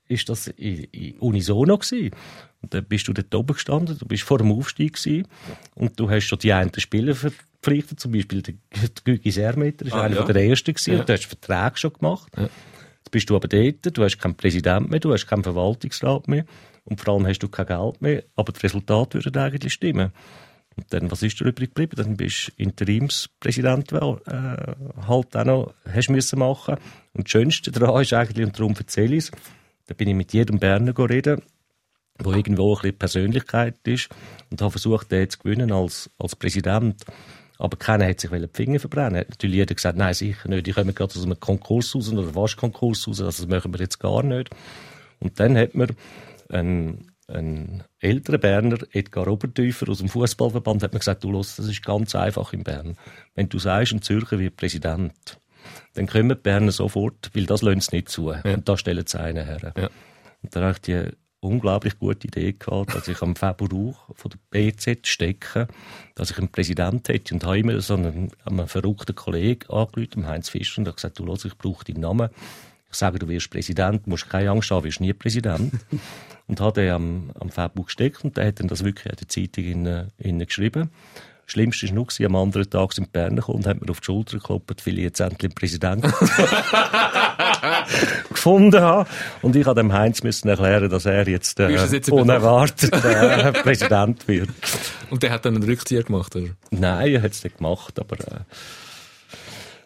ist das in, in unisono gewesen. Und dann bist du dort oben gestanden, du bist vor dem Aufstieg gewesen und du hast schon die einen Spieler verpflichtet, zum Beispiel der Gügi Sermeter, ist Ah, einer ja. der ersten gewesen, und du hast Verträge schon gemacht. Jetzt bist du aber dort, du hast keinen Präsident mehr, du hast keinen Verwaltungsrat mehr und vor allem hast du kein Geld mehr, aber das Resultat würde eigentlich stimmen. Und dann, was ist da übrig geblieben? Dann bist du Interimspräsident, äh, halt auch noch hast müssen machen. Und das Schönste daran ist eigentlich, und darum erzähle ich es, da bin ich mit jedem Berner reden, wo irgendwo ein bisschen Persönlichkeit ist und habe versucht, den zu gewinnen als, als Präsident. Aber keiner hat sich die Finger verbrennen. Hat natürlich jeder gesagt, nein, sicher nicht. Ich komme gerade aus einem Konkurs raus oder fast Konkurs raus, also das machen wir jetzt gar nicht. Und dann hat man einen, einen älteren Berner, Edgar Obertäufer aus dem Fußballverband, hat mir gesagt, du los, das ist ganz einfach in Bern. Wenn du sagst, ein Zürcher wird Präsident, dann kommen die Berner sofort, weil das lassen sie nicht zu. Und da stellen sie einen her. Ja. Und dann habe ich die unglaublich gute Idee gehabt, dass ich am Februar von der BZ stecke, dass ich einen Präsident hätte und habe immer so einen, einen verrückten Kollegen angerufen, Heinz Fischer, und habe gesagt, du los, ich brauche deinen Namen. Ich sage, du wirst Präsident, musst keine Angst haben, wirst nie Präsident. [laughs] und habe den am, am Februar gesteckt und der hat dann das wirklich in der Zeitung in, in geschrieben. Schlimmste war noch, am anderen Tag sind Berner gekommen und haben mir auf die Schulter geklopft, weil ich jetzt endlich einen Präsidenten [laughs] gefunden habe. Und ich habe dem Heinz müssen erklären, dass er jetzt, äh, du jetzt unerwartet äh, [laughs] Präsident wird. Und der hat dann einen Rückzieher gemacht, oder? Nein, er hat es nicht gemacht, aber äh,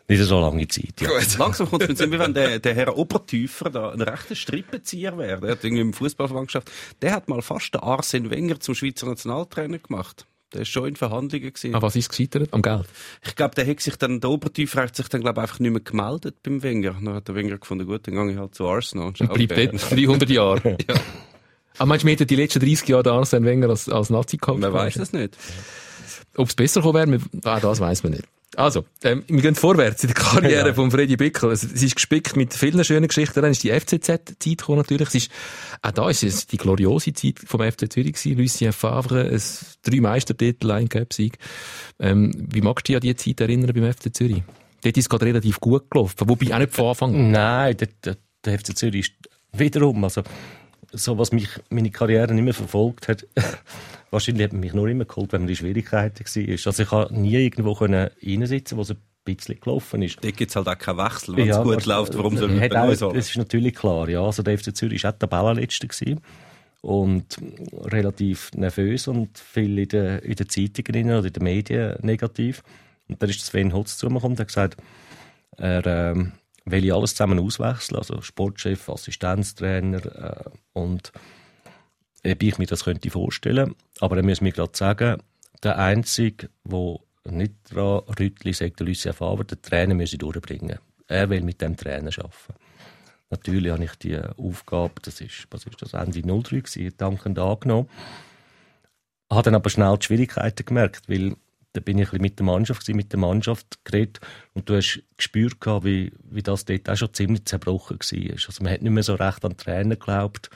nicht so lange Zeit. Ja. Gut. Langsam kommt es mir zu, wie wenn der, der Herr Obertüfer da ein rechter Strippenzieher wäre. Der hat irgendwie im Fußballverband geschafft. Der hat mal fast den Arsene Wenger zum Schweizer Nationaltrainer gemacht. Der ist schon in Verhandlungen gewesen. Ah, was ist gescheitert? Am Geld? Ich glaube, der hat sich dann, der Obertüfer hat sich dann, glaube ich, einfach nicht mehr gemeldet beim Wenger. Dann hat der Wenger gefunden, gut, dann gehe ich halt zu Arsenal. Und bleibt dort 300 Jahre. [laughs] Ja. Aber meinst du, wir hätten die letzten 30 Jahre der Arsene Wenger als, als Nazi-Coach Man weiß das nicht. Ob es besser gekommen wäre, ah, das weiß man nicht. Also, ähm, wir gehen vorwärts in der Karriere [laughs] Ja. von Freddy Bickel. Es, es ist gespickt mit vielen schönen Geschichten. Dann ist die FCZ-Zeit gekommen natürlich. Es ist, auch da ist es die gloriose Zeit vom FC Zürich gewesen. Lucien Favre, es, drei Meistertitel, ein Cup-Sieg. Ähm, wie magst du dich an die Zeit erinnern beim FC Zürich? Dort ist es gerade relativ gut gelaufen. Wobei auch nicht von Anfang an. Nein, der, der, der FC Zürich ist wiederum, also, so was mich, meine Karriere nicht mehr verfolgt hat, [laughs] wahrscheinlich hat man mich nur immer geholt, wenn man in Schwierigkeiten war. Also ich konnte nie irgendwo reinsitzen, wo es ein bisschen gelaufen ist. Dort gibt es halt auch keinen Wechsel. Wenn es Ja, gut läuft, warum soll man bei uns? Das ist natürlich klar, ja. Also der FC Zürich war auch Tabellenletzter gewesen und relativ nervös und viel in den, in den Zeitungen oder in den Medien negativ. Und dann ist der Sven Hotz zu mir gekommen und hat gesagt, er ähm, will alles zusammen auswechseln, also Sportchef, Assistenztrainer äh, und ob ich mir das könnte vorstellen. Aber er muss mir gerade sagen, der Einzige, der nicht dran Rüttli sagt, der Lucien Favre, der Trainer müsse durchbringen. Er will mit dem Trainer arbeiten. Natürlich habe ich die Aufgabe, das ist, was ist das, Ende 03 gewesen, dankend angenommen. Habe dann aber schnell die Schwierigkeiten gemerkt, weil da bin ich ein bisschen mit der Mannschaft gewesen, mit der Mannschaft geredet und du hast gespürt wie, wie das dort auch schon ziemlich zerbrochen war. Also man hat nicht mehr so recht an die Trainer geglaubt,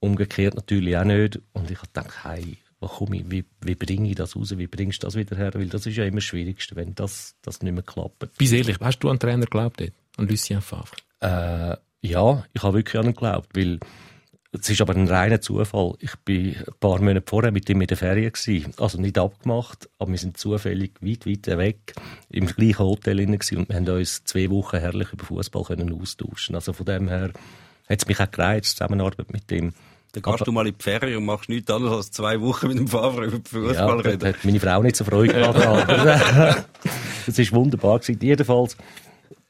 umgekehrt natürlich auch nicht. Und ich habe gedacht, hey, wo komme ich, wie, wie bringe ich das raus, wie bringst du das wieder her? Weil das ist ja immer das Schwierigste, wenn das, das nicht mehr klappt. Wie ehrlich, hast du an den Trainer geglaubt? An Lucien Favre? Äh, ja, ich habe wirklich an ihn geglaubt, weil es ist aber ein reiner Zufall. Ich bin ein paar Monate vorher mit ihm in der Ferien gewesen. Also nicht abgemacht, aber wir sind zufällig weit, weit weg im gleichen Hotel und wir haben uns zwei Wochen herrlich über Fußball können austauschen. Also von dem her hat es mich auch gereizt, Zusammenarbeit mit ihm. Dann gehst du mal in die Ferien und machst nichts anderes als zwei Wochen mit dem Favre über Fußball ja, reden. hat meine Frau nicht so Freude gehabt. [laughs] aber Es war [laughs] wunderbar. Gewesen. Jedenfalls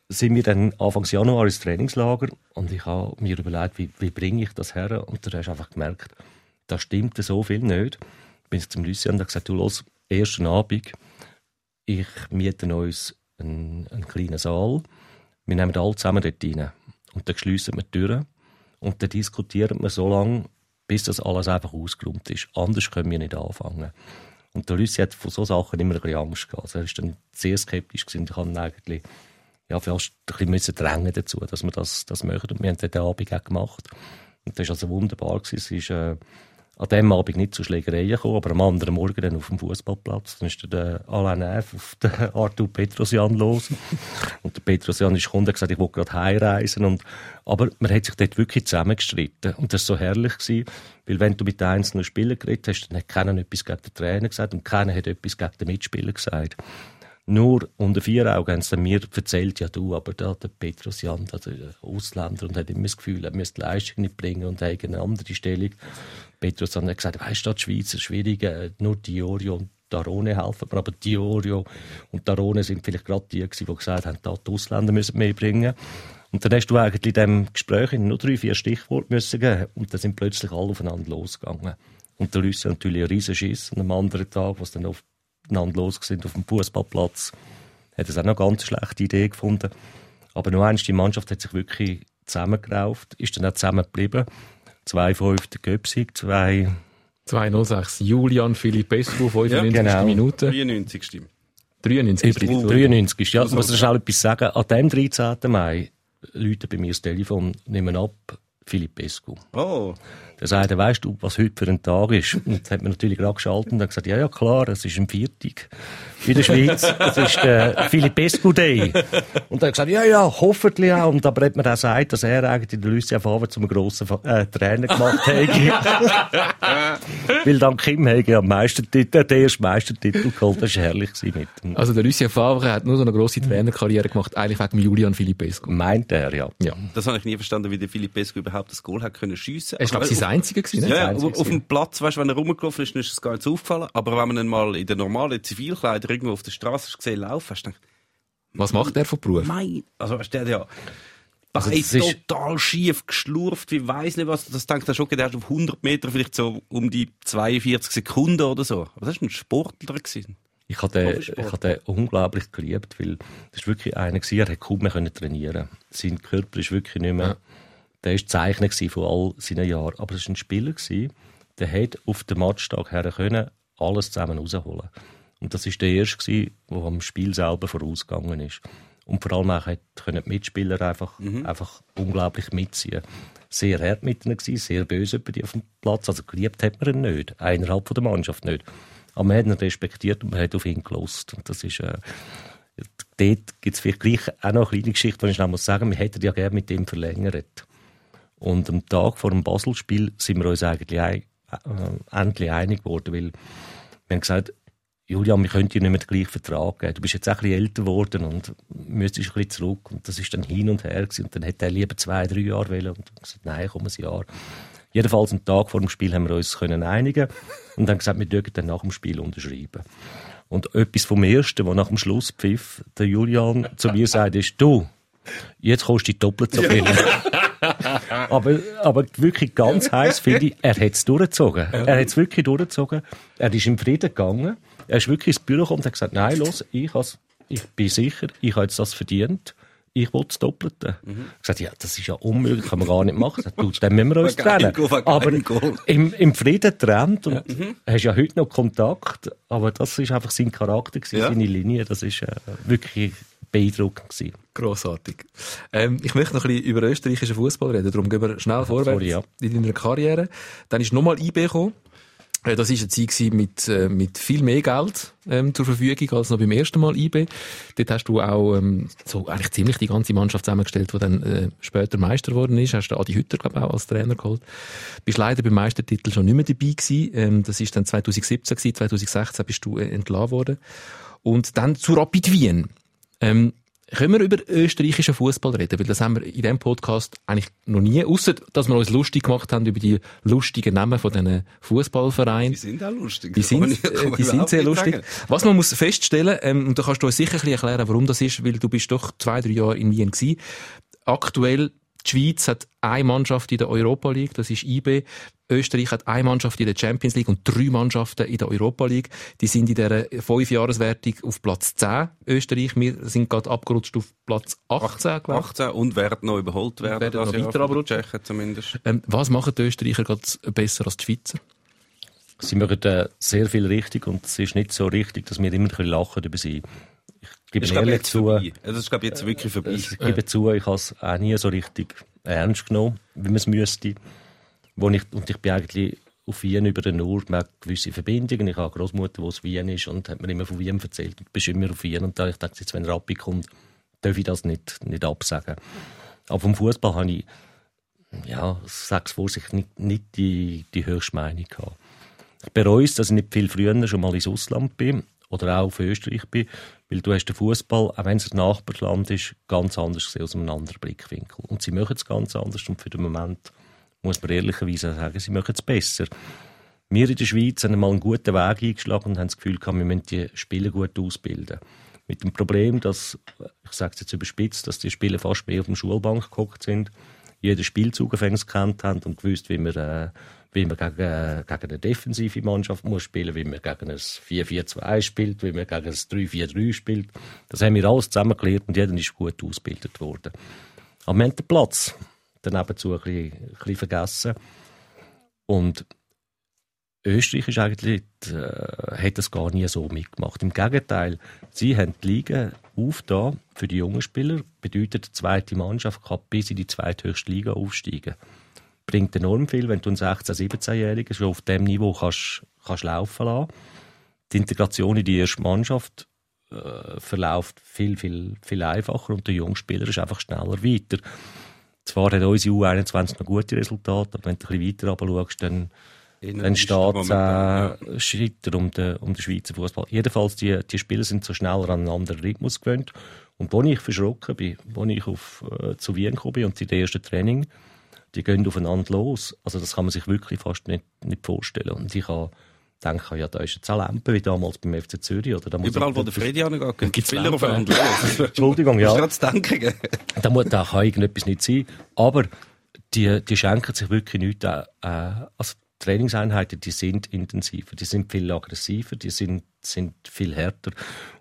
sind wir dann Anfang Januar ins Trainingslager und ich habe mir überlegt, wie, wie bringe ich das her? Und da hast du einfach gemerkt, da stimmte so viel nicht. Bin ich zum Lucien und habe gesagt, du los, ersten Abend, ich miete uns einen, einen kleinen Saal, wir nehmen alle zusammen dort rein und dann schliessen wir die Türen und dann diskutieren wir so lange, bis das alles einfach ausgeräumt ist. Anders können wir nicht anfangen. Und der Lucien hat von solchen Sachen immer ein bisschen Angst gehabt. Also er war dann sehr skeptisch gewesen. Ich habe eigentlich ja, fast ein bisschen drängen dazu, dass wir das, das machen. Und wir haben den Abend auch gemacht. Und das war also wunderbar. Gewesen. Es ist äh, an dem Abend nicht zu Schlägereien gekommen, aber am anderen Morgen dann auf dem Fußballplatz. Dann ist der Alain Neff auf den [laughs] Arthur Petrosian los. [laughs] und der Petrosian ist gekommen und hat gesagt, ich will gerade heimreisen. Und, aber man hat sich dort wirklich zusammengestritten. Und das war so herrlich gewesen, weil wenn du mit den einzelnen Spielern geredet hast, dann hat keiner etwas gegen den Trainer gesagt und keiner hat etwas gegen den Mitspieler gesagt. Nur unter vier Augen haben sie mir erzählt, ja du, aber da der Petrosian, also der Ausländer, und hat immer das Gefühl, er müsste Leistung nicht bringen und hat eine andere Stellung. Petrosian hat gesagt, weißt du, die Schweiz ist schwierig, äh, nur Diorio und Darone helfen mir, aber Diorio und Darone sind vielleicht gerade die die gesagt haben, da die Ausländer müssen mehr bringen. Und dann hast du eigentlich in diesem Gespräch nur drei, vier Stichworte müssen geben und dann sind plötzlich alle aufeinander losgegangen. Und der Russe natürlich einen riesen Schiss und am anderen Tag, was dann aufeinander los sind auf dem Fußballplatz, hat es auch noch eine ganz schlechte Idee gefunden. Aber nur eins, die Mannschaft hat sich wirklich zusammengerauft, ist dann auch zusammengeblieben. 2-5 der Göpsig, zwei 206. Julian Philipp Pescu, 95. genau. Minute. 93 Stimmen. 93 ist Übrigens, 93 ist, ja. Ich muss schnell etwas sagen. An dem 13. Mai läutet bei mir das Telefon, nehmen ab, Philipp Pescu. Oh. Der sagte, weißt du, was heute für ein Tag ist? Und das hat mir natürlich gerade geschaltet und gesagt, ja, ja, klar, es ist ein Viertag in der Schweiz. Es ist der Philipp Pescu Day. Und er hat gesagt, ja, ja, hoffentlich auch. Und aber hat mir auch gesagt, dass er eigentlich den Lucien Favre zum grossen äh, Trainer gemacht hat. Weil dann Kim Hege am Meistertitel, der erste Meistertitel geholt. Das war herrlich mit ihm. Also der Lucien Favre hat nur so eine grosse Trainerkarriere gemacht, eigentlich wegen Julian Filipescu. Meint er, ja. Ja. Das habe ich nie verstanden, wie der Philipp Pesco überhaupt das Goal hat können schiessen. Er glaube ich, sein einziger gewesen, ne? Ja, ja, Einzige auf, auf dem Platz, weißt du, wenn er rumgelaufen ist, dann ist es gar nicht so aufgefallen. Aber wenn man ihn mal in den normalen Zivilkleidern irgendwo auf der Straße gesehen laufen, hast du gedacht, Was macht er von Beruf? mein, also weißt du, der hat ja, Also, das ist- total schief geschlurft, wie weiss nicht was. Das denkt er schon, der ist auf 100 Meter vielleicht so um die 42 Sekunden oder so. Aber das war ein Sportler. Gewesen. Ich habe den, Profisport. ich habe den unglaublich geliebt, weil das ist wirklich einer gewesen, er hat kaum mehr können trainieren. Sein Körper ist wirklich nicht mehr, der ist Zeichner von all seinen Jahren. Aber es war ein Spieler gewesen, der hat auf den Matchtag her können alles zusammen rausholen. Und das ist der erste der am Spiel selber vorausgegangen ist. Und vor allem auch hat können die Mitspieler einfach, einfach unglaublich mitziehen. Sehr hart mit ihnen gewesen, sehr böse bei auf dem Platz. Also geliebt hat man ihn nicht. Innerhalb von der Mannschaft nicht. Aber man hat ihn respektiert und man hat auf ihn gelost. Und das ist, äh, dort gibt es vielleicht gleich auch noch eine kleine Geschichte, die ich noch muss sagen, wir hätten ja gerne mit ihm verlängert. Und am Tag vor dem Basel-Spiel sind wir uns eigentlich ein, äh, endlich einig geworden, weil wir haben gesagt, Julian, wir können dir nicht mehr den gleichen Vertrag geben. Du bist jetzt auch ein bisschen älter geworden und müsstest ein bisschen zurück. Und das ist dann hin und her gewesen. Und dann hätte er lieber zwei, drei Jahre wollen. Und ich gesagt, nein, komm ein Jahr. Jedenfalls am Tag vor dem Spiel haben wir uns können einigen und haben gesagt, wir dürfen dann nach dem Spiel unterschreiben. Und etwas vom Ersten, was nach dem Schlusspfiff der Julian zu mir sagt, ist, du, jetzt kostet die doppelt so viel. [laughs] aber, aber wirklich ganz heiß finde ich, er hat es durchgezogen. Er hat es wirklich durchgezogen. Er ist im Frieden gegangen. Er ist wirklich ins Büro gekommen und hat gesagt, nein, los, ich, has, ich bin sicher, ich habe jetzt das verdient. Ich will das Doppelte. Ich habe gesagt, ja, das ist ja unmöglich, kann man gar nicht machen. Ich du, dann müssen wir uns [laughs] trennen. Aber im, im Frieden trennt und hast ja heute noch Kontakt, aber das ist einfach sein Charakter, gewesen, Ja. seine Linie. Das ist äh, wirklich beeindruckend gewesen. Grossartig. Ähm, ich möchte noch ein bisschen über österreichischen Fußball reden, darum gehen wir schnell vorwärts sorry, ja. in deiner Karriere. Dann ist nochmal IB gekommen. Äh, Das ist eine Zeit mit, äh, mit viel mehr Geld ähm, zur Verfügung als noch beim ersten Mal IB. Dort hast du auch ähm, so eigentlich ziemlich die ganze Mannschaft zusammengestellt, die dann äh, später Meister geworden ist. Hast du Adi Hütter, glaube ich, auch als Trainer geholt. Bist leider beim Meistertitel schon nicht mehr dabei gewesen. Ähm, das ist dann 2017 gewesen. 2016 bist du äh, entlassen worden. Und dann zu Rapid Wien. Ähm, können wir über österreichischen Fußball reden? Weil das haben wir in diesem Podcast eigentlich noch nie, außer dass wir uns lustig gemacht haben über die lustigen Namen von diesen Fußballvereinen. Die sind auch lustig. Die sind, äh, die sind sehr lustig. sagen. Was man muss feststellen, ähm, und da kannst du uns sicher ein bisschen erklären, warum das ist, weil du bist doch zwei, drei Jahre in Wien gewesen. Aktuell, die Schweiz hat eine Mannschaft in der Europa League, das ist IB. Österreich hat eine Mannschaft in der Champions League und drei Mannschaften in der Europa League. Die sind in dieser Fünfjahreswertung auf Platz 10. Österreich, wir sind gerade abgerutscht auf Platz 18, glaube ich. 18 und werden noch überholt werden. Werden das noch weiter abrutschen. Tschechen zumindest. Ähm, was machen die Österreicher gerade besser als die Schweizer? Sie machen äh, sehr viel richtig und es ist nicht so richtig, dass wir immer ein bisschen lachen über sie. Ich gebe ist, ich, ehrlich jetzt zu, vorbei. Das ist, glaube ich, jetzt wirklich vorbei. ich gebe zu, ich habe es auch nie so richtig ernst genommen, wie man es müsste. Wo ich, und ich bin eigentlich auf Wien über den Nur, man hat gewisse Verbindungen. Ich habe eine Großmutter, die aus Wien ist und hat mir immer von Wien erzählt. Du bist immer auf Wien und da habe ich dachte, jetzt, wenn Rappi kommt, darf ich das nicht, nicht absagen. Aber vom Fußball habe ich, ja, ich es vorsichtig, nicht, nicht die, die höchste Meinung gehabt. Ich bereue es, dass ich nicht viel früher schon mal ins Ausland bin oder auch auf Österreich bin, weil du hast den Fußball, auch wenn es ein Nachbarland ist, ganz anders gesehen aus einem anderen Blickwinkel. Und sie machen es ganz anders und für den Moment muss man ehrlicherweise sagen, sie machen es besser. Wir in der Schweiz haben mal einen guten Weg eingeschlagen und haben das Gefühl gehabt, wir müssen die Spieler gut ausbilden. Mit dem Problem, dass, ich sage es jetzt überspitzt, dass die Spieler fast mehr auf der Schulbank gehockt sind, jeden Spielzug gekannt haben und gewusst, wie man, äh, wie man gegen, äh, gegen eine defensive Mannschaft muss spielen, wie man gegen ein 4-4-2 spielt, wie man gegen ein 3-4-3 spielt. Das haben wir alles zusammengelernt und jeder ist gut ausgebildet worden. Aber wir haben den Platz daneben zu ein bisschen, ein bisschen vergessen. Und Österreich ist eigentlich, äh, hat das gar nie so mitgemacht. Im Gegenteil, sie haben die Liga aufgetan für die jungen Spieler. Bedeutet, die zweite Mannschaft kann bis in die zweithöchste Liga aufsteigen. Bringt enorm viel, wenn du einen 16-, 17-Jährigen schon auf dem Niveau kannst, kannst laufen lassen. Die Integration in die erste Mannschaft äh, verläuft viel, viel, viel einfacher und der junge Spieler ist einfach schneller weiter. Zwar hat unsere U21 noch gute Resultate, aber wenn du ein bisschen weiter schaust, dann dann steht es äh, Schritte um den, um den Schweizer Fußball. Jedenfalls, die, die Spieler sind so schneller an einen anderen Rhythmus gewöhnt. Und als ich verschrocken bin, als ich auf, äh, zu Wien gekommen bin und die ersten Training, die gehen aufeinander los. Also das kann man sich wirklich fast nicht, nicht vorstellen. Und ich habe denke, ja, da ist jetzt eine Lampe, wie damals beim FC Zürich. Oder da Überall, wo der Freddy angeht, gibt es Spieler aufeinander los. [laughs] Entschuldigung, ja. Das denken. [laughs] da, muss, da kann irgendetwas nicht sein. Aber die, die schenken sich wirklich nichts. Äh, also Trainingseinheiten, die sind intensiver, die sind viel aggressiver, die sind, sind viel härter.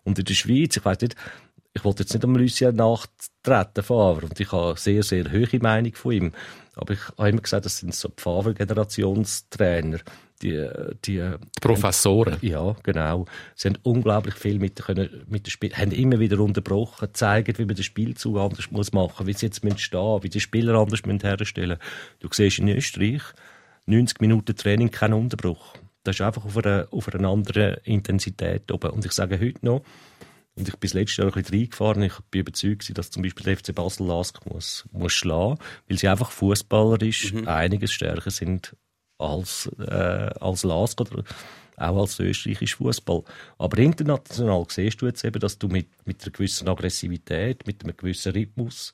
Und in der Schweiz, ich weiß nicht, ich wollte jetzt nicht am Lucien nachtreten, Favre, und ich habe sehr, sehr hohe Meinung von ihm. Aber ich habe immer gesagt, das sind so Favre-Generationstrainer. Die, die, Professoren. Ja, genau. Sie haben unglaublich viel mit, können, mit dem Spiel, haben immer wieder unterbrochen, zeigen, wie man den Spielzug anders muss machen, wie sie jetzt stehen müssen, wie die Spieler anders müssen herstellen. Du siehst in Österreich, 90 Minuten Training, kein Unterbruch. Das ist einfach auf einer, auf einer anderen Intensität oben. Und ich sage heute noch, und ich bin das letzte Jahr ein bisschen reingefahren, ich bin überzeugt, dass zum Beispiel der FC Basel Lask muss, muss schlagen, weil sie einfach fußballerisch mhm. einiges stärker sind als, äh, als Lask oder auch als österreichischer Fußball. Aber international siehst du jetzt eben, dass du mit, mit einer gewissen Aggressivität, mit einem gewissen Rhythmus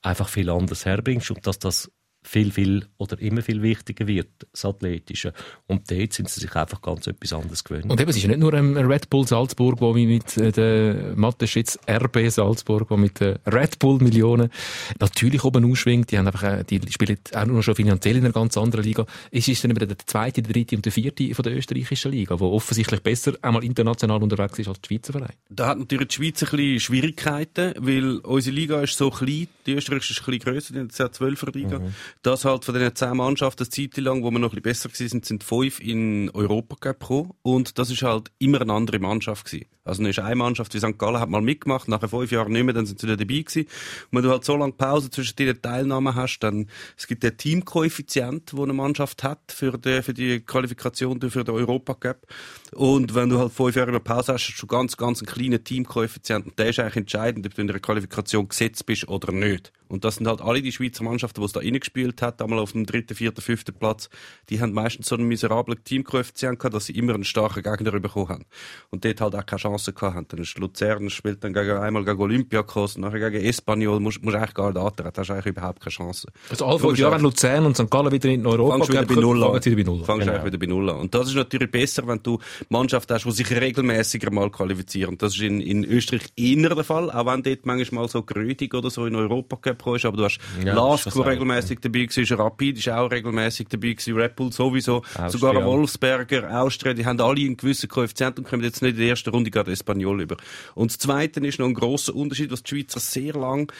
einfach viel anders herbringst und dass das viel, viel oder immer viel wichtiger wird, das Athletische. Und dort sind sie sich einfach ganz etwas anderes gewöhnt. Und eben, es ist ja nicht nur ein Red Bull Salzburg, wo mit äh, der Mathe jetzt RB Salzburg, wo mit den Red Bull Millionen natürlich oben ausschwingt. Die haben einfach, äh, die spielen auch nur schon finanziell in einer ganz anderen Liga. Es ist dann eben der zweite, der dritte und der vierte von der österreichischen Liga, wo offensichtlich besser einmal international unterwegs ist als die Schweizer Verein. Da hat natürlich die Schweiz ein bisschen Schwierigkeiten, weil unsere Liga ist so klein, die österreichische ist ein bisschen grösser, die hat 12er Liga. Mhm dass halt von den zehn Mannschaften, eine Zeit lang, wo wir noch ein bisschen besser gewesen sind, sind fünf in Europa gekommen. Und das ist halt immer eine andere Mannschaft gewesen. Also dann ist eine Mannschaft wie St. Gallen hat mal mitgemacht, nachher fünf Jahre nicht mehr, dann sind sie wieder dabei gewesen. Und wenn du halt so lange Pause zwischen den Teilnahmen hast, dann, es gibt den Teamkoeffizient, wo eine Mannschaft hat für die, für die Qualifikation für den Europa Cup. Und wenn du halt fünf Jahre in Pause hast, hast du ganz, ganz einen kleinen Teamkoeffizient. Und der ist eigentlich entscheidend, ob du in der Qualifikation gesetzt bist oder nicht. Und das sind halt alle die Schweizer Mannschaften, die es da reingespielt hat, einmal auf dem dritten, vierten, fünften Platz, die haben meistens so einen miserablen Teamkoeffizient gehabt, dass sie immer einen starken Gegner bekommen haben. Und dort halt auch keine Chance gehabt haben. Dann ist Luzern, spielt dann gegen, einmal gegen Olympiakos, nachher gegen Espanyol, musst, musst eigentlich gar nicht antreten, da hast eigentlich überhaupt keine Chance. Also alle fünf Jahre, wenn Luzern und St. Gallen wieder in Europa fangst wieder bei Null an. Wieder bei Null fangst genau. wieder bei Null an. Und das ist natürlich besser, wenn du Mannschaften hast, die sich regelmäßiger mal qualifizieren. Das ist in, in Österreich eher der Fall, auch wenn dort manchmal so Grödig oder so in Europa Cup ist, aber du hast ja, Lask, der regelmäßig dabei war, Rapid ist auch regelmäßig dabei gewesen, Red Bull sowieso, Austria. sogar Wolfsberger, Austria, die haben alle einen gewissen Koeffizient und kommen jetzt nicht in der ersten Runde gerade Espanol über. Und das Zweite ist noch ein grosser Unterschied, was die Schweizer sehr lang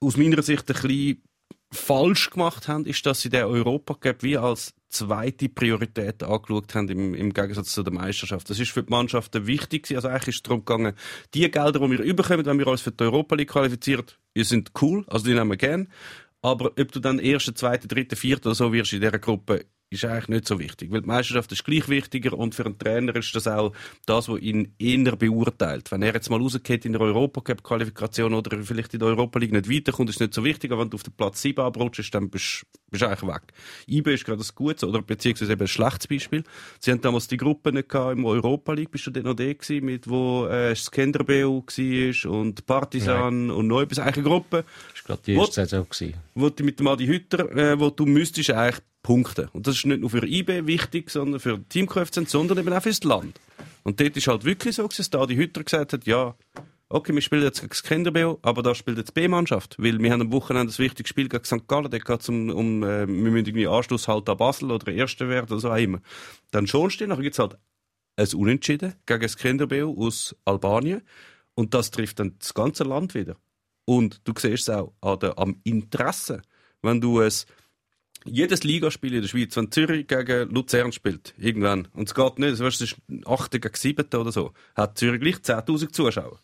aus meiner Sicht ein bisschen falsch gemacht haben, ist, dass sie den Europacup wie als zweite Priorität angeschaut haben im, im Gegensatz zu der Meisterschaft. Das ist für die Mannschaften wichtig Also eigentlich ist es darum gegangen, die Gelder, die wir überkommen, wenn wir uns für die Europa League qualifizieren, die sind cool, also die nehmen wir gern. Aber ob du dann erste, zweite, dritte, vierte oder so wirst in dieser Gruppe, ist eigentlich nicht so wichtig, weil die Meisterschaft ist gleich wichtiger und für einen Trainer ist das auch das, was ihn eher beurteilt. Wenn er jetzt mal rausgeht in der Europacup-Qualifikation oder vielleicht in der Europa League nicht weiterkommt, ist nicht so wichtig, aber wenn du auf den Platz 7 abrutschst, dann bist du eigentlich weg. IB ist gerade ein gutes oder beziehungsweise eben ein schlechtes Beispiel. Sie haben damals die Gruppe nicht gehabt im Europa League, bist du dort noch der gewesen, mit wo äh, Skenderbeu war und Partisan Nein. und noch etwas, eigentlich eine Gruppe. Das war gerade die erste Saison. Gewesen. Wo du mit dem Adi Hütter, äh, wo du müsstest eigentlich punkten. Und das ist nicht nur für IB wichtig, sondern für Teamkoeffizient, sondern eben auch fürs Land. Und dort ist halt wirklich so, dass da die Hütter gesagt hat, ja, okay, wir spielen jetzt gegen das Kinderbeo, aber da spielt jetzt B-Mannschaft, weil wir haben am Wochenende das wichtige Spiel gegen St. Gallen, da geht um, um äh, wir müssen irgendwie Anschluss halt an Basel oder Erster werden oder so auch immer. Dann schon stehen, gibt es halt ein Unentschieden gegen das Kinderbeo aus Albanien und das trifft dann das ganze Land wieder. Und du siehst es auch an der, am Interesse, wenn du es jedes Ligaspiel in der Schweiz, wenn Zürich gegen Luzern spielt, irgendwann, und es geht nicht, es ist 8. gegen 7. oder so, hat Zürich gleich 10.000 Zuschauer.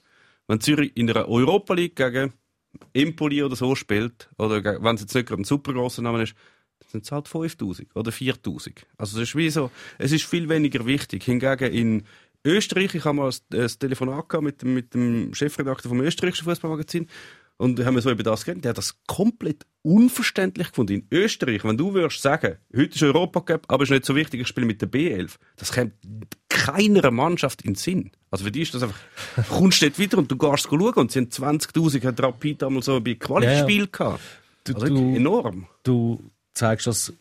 Wenn Zürich in einer Europa League gegen Empoli oder so spielt, oder wenn es jetzt nicht gerade ein super grosser Name ist, dann sind es halt 5.000 oder 4.000. Also es ist wie so, es ist viel weniger wichtig. Hingegen in Österreich, ich habe mal ein, ein Telefonat mit, dem- mit dem Chefredakteur vom österreichischen Fußballmagazin, und haben wir so über das geredet. Der hat das komplett unverständlich gefunden. In Österreich, wenn du würdest sagen, heute ist Europacup, aber ist nicht so wichtig, ich spiele mit der B11, das kommt keiner Mannschaft in den Sinn. Also für die ist das einfach, du kommst dort wieder und du gehst schauen und sie haben 20.000, hat Rapid einmal so bei Quali-Spiel gehabt. Du, Also du, wirklich enorm. du zeigst das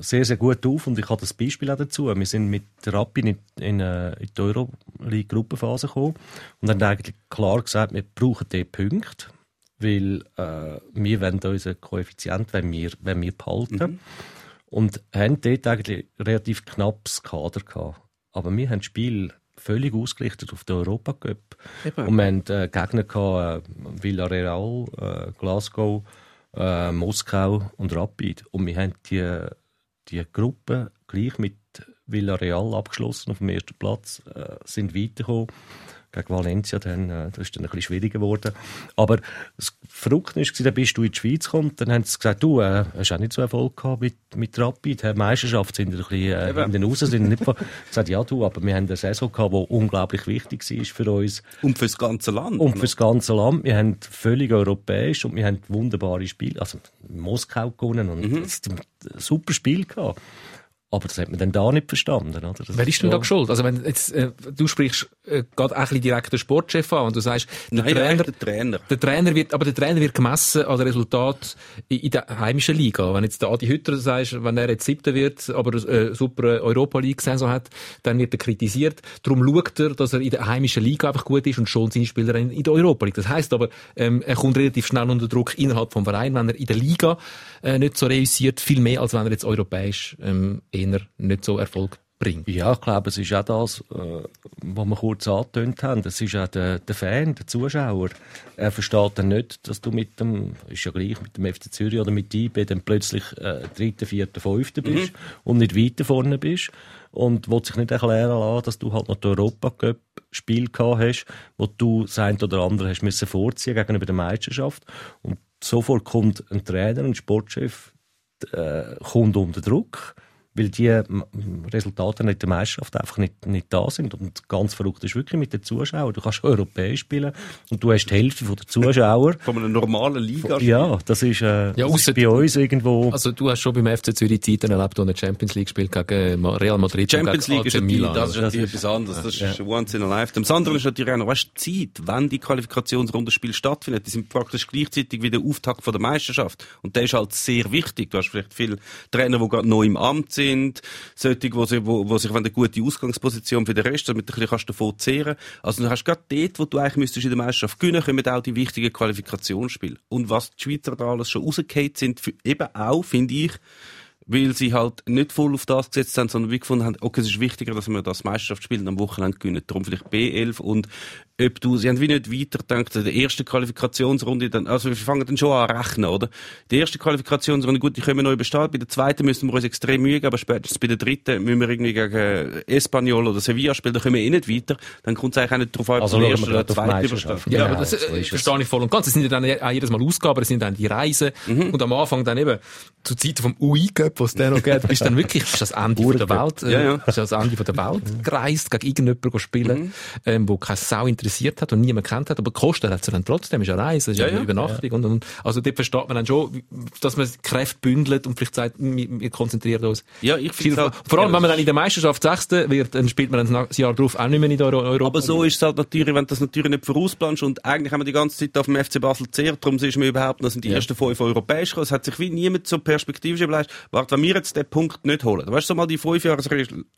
sehr, sehr gut auf und ich habe das Beispiel auch dazu. Wir sind mit Rapid in, in, äh, in die Euroleague-Gruppenphase gekommen und haben eigentlich klar gesagt, wir brauchen diese Punkte, weil äh, wir wollen unseren Koeffizient wenn wir, wenn wir behalten. Und haben dort eigentlich relativ knappes Kader gehabt. Aber wir haben das Spiel völlig ausgerichtet auf den Europacup. Eben. Und wir hatten äh, Gegner gehabt, äh, Villarreal, äh, Glasgow, äh, Moskau und Rapid. Und wir haben die, die Gruppe gleich mit Villarreal abgeschlossen auf dem ersten Platz, äh, sind weitergekommen. Gegen Valencia dann, äh, das ist dann ein bisschen schwieriger geworden. Aber das Verrückte war, dann bist du in die Schweiz gekommen, dann haben sie gesagt, du äh, hast auch nicht so Erfolg gehabt mit, mit Rapid. Die Meisterschaft sind ein bisschen äh, Eben. in den Raus, sind nicht [laughs] gesagt, ja du, aber wir haben eine Saison gehabt, die unglaublich wichtig war für uns. Und fürs ganze Land. Und fürs ganze Land. Wir haben völlig europäisch und wir haben wunderbare Spiele. Also Moskau gewonnen und Mhm. das, ein super Spiel gehabt. Aber das hat man dann da nicht verstanden. Oder? Das Wer ist denn so- da schuld? Also wenn jetzt, äh, du sprichst äh, gerade ein bisschen direkt den Sportchef an und du sagst, der Nein, Trainer, der Trainer. der Trainer wird, aber der Trainer wird gemessen an den Resultat in, in der heimischen Liga. Wenn jetzt der Adi Hütter sagt, wenn er jetzt siebter wird, aber äh, super Europa League Saison hat, dann wird er kritisiert. Darum schaut er, dass er in der heimischen Liga einfach gut ist und schon seine Spieler in, in der Europa League. Das heißt aber, ähm, er kommt relativ schnell unter Druck innerhalb vom Verein, wenn er in der Liga äh, nicht so reüssiert, viel mehr als wenn er jetzt europäisch ähm, eher nicht so Erfolg bringt. Ja, ich glaube, es ist auch das, äh, was wir kurz angetönt haben. Es ist auch der, der Fan, der Zuschauer. Er versteht dann nicht, dass du mit dem, ist ja gleich, mit dem FC Zürich oder mit IB dann plötzlich äh, dritter, vierter, fünfter bist und nicht weiter vorne bist. Und will sich nicht erklären lassen, dass du halt noch das Europacup-Spiel gehabt hast, wo du das eine oder andere hast müssen vorziehen gegenüber der Meisterschaft. Und sofort kommt ein Trainer, ein Sportchef, äh, kommt unter Druck, weil die m- Resultate in der Meisterschaft einfach nicht, nicht da sind. Und ganz verrückt ist wirklich mit den Zuschauern. Du kannst europäisch spielen und du hast die Hälfte der Zuschauer. Von [laughs] einem normalen Liga. Ja, das ist, äh, Ja, das ist bei uns irgendwo. Also du hast schon beim FC Zürich Zeiten erlebt, wo er Champions League gespielt gegen Real Madrid Champions League ist Milan. das ist natürlich etwas anderes. Das ist once in a lifetime. Das andere ist natürlich auch noch, weißt, die Zeit, wenn die Qualifikationsrundenspiel stattfindet, die sind praktisch gleichzeitig wie der Auftakt von der Meisterschaft. Und der ist halt sehr wichtig. Du hast vielleicht viele Trainer, die gerade neu im Amt sind, solche, wo, sie, wo, wo sich eine gute Ausgangsposition für den Rest, damit du ein bisschen kannst davon zehren. Also du hast gerade dort, wo du eigentlich müsstest in der Meisterschaft gewinnen, kommen auch die wichtigen Qualifikationsspiele. Und was die Schweizer da alles schon rausgefallen sind, für, eben auch, finde ich, weil sie halt nicht voll auf das gesetzt haben, sondern wie gefunden haben, okay, es ist wichtiger, dass wir das Meisterschaftsspiel und am Wochenende gewinnen. Darum vielleicht B11 und ob du, sie haben wie nicht weitergedacht, in der ersten Qualifikationsrunde, dann, also wir fangen dann schon an zu rechnen, oder? Die erste Qualifikationsrunde, gut, die können wir noch überstehen, bei der zweiten müssen wir uns extrem Mühe geben, aber spätestens bei der dritten müssen wir irgendwie gegen Espanyol oder Sevilla spielen, da kommen wir eh nicht weiter, dann kommt es eigentlich auch nicht darauf an, ob Also die wir erste oder zweite überstehen. Ja, Genau, aber das so äh, verstehe ich voll und ganz. Es sind ja dann auch jedes Mal Ausgaben, es sind dann die Reisen. Und am Anfang dann eben, zur Zeit vom UI-Cup, was der noch geht, bist dann wirklich, bist das Ende von der Welt, äh, Ja, ja. bist das Ende von der Welt gereist, gegen irgendjemanden spielen, ähm, wo keine Sau interessiert hat und niemand kennt hat, aber gekostet hat es dann trotzdem, ist eine Reise, ist Ja, eine ja. Übernachtung und, und, also dort versteht man dann schon, dass man Kräfte bündelt und vielleicht sagt, wir, wir konzentrieren uns. Ja, ich finde Vor allem, wenn man dann in der Meisterschaft Sechste wird, dann spielt man dann das Jahr drauf auch nicht mehr in der Euro Europa. Aber so ist es halt natürlich, wenn du das natürlich nicht vorausplanst und eigentlich haben wir die ganze Zeit auf dem FC Basel zehrt, darum ist mir überhaupt, das sind die ersten fünf europäisch gekommen. Es hat sich wie niemand zur Perspektive überlegt, warte, wenn wir jetzt den Punkt nicht holen, weißt du, so mal die fünf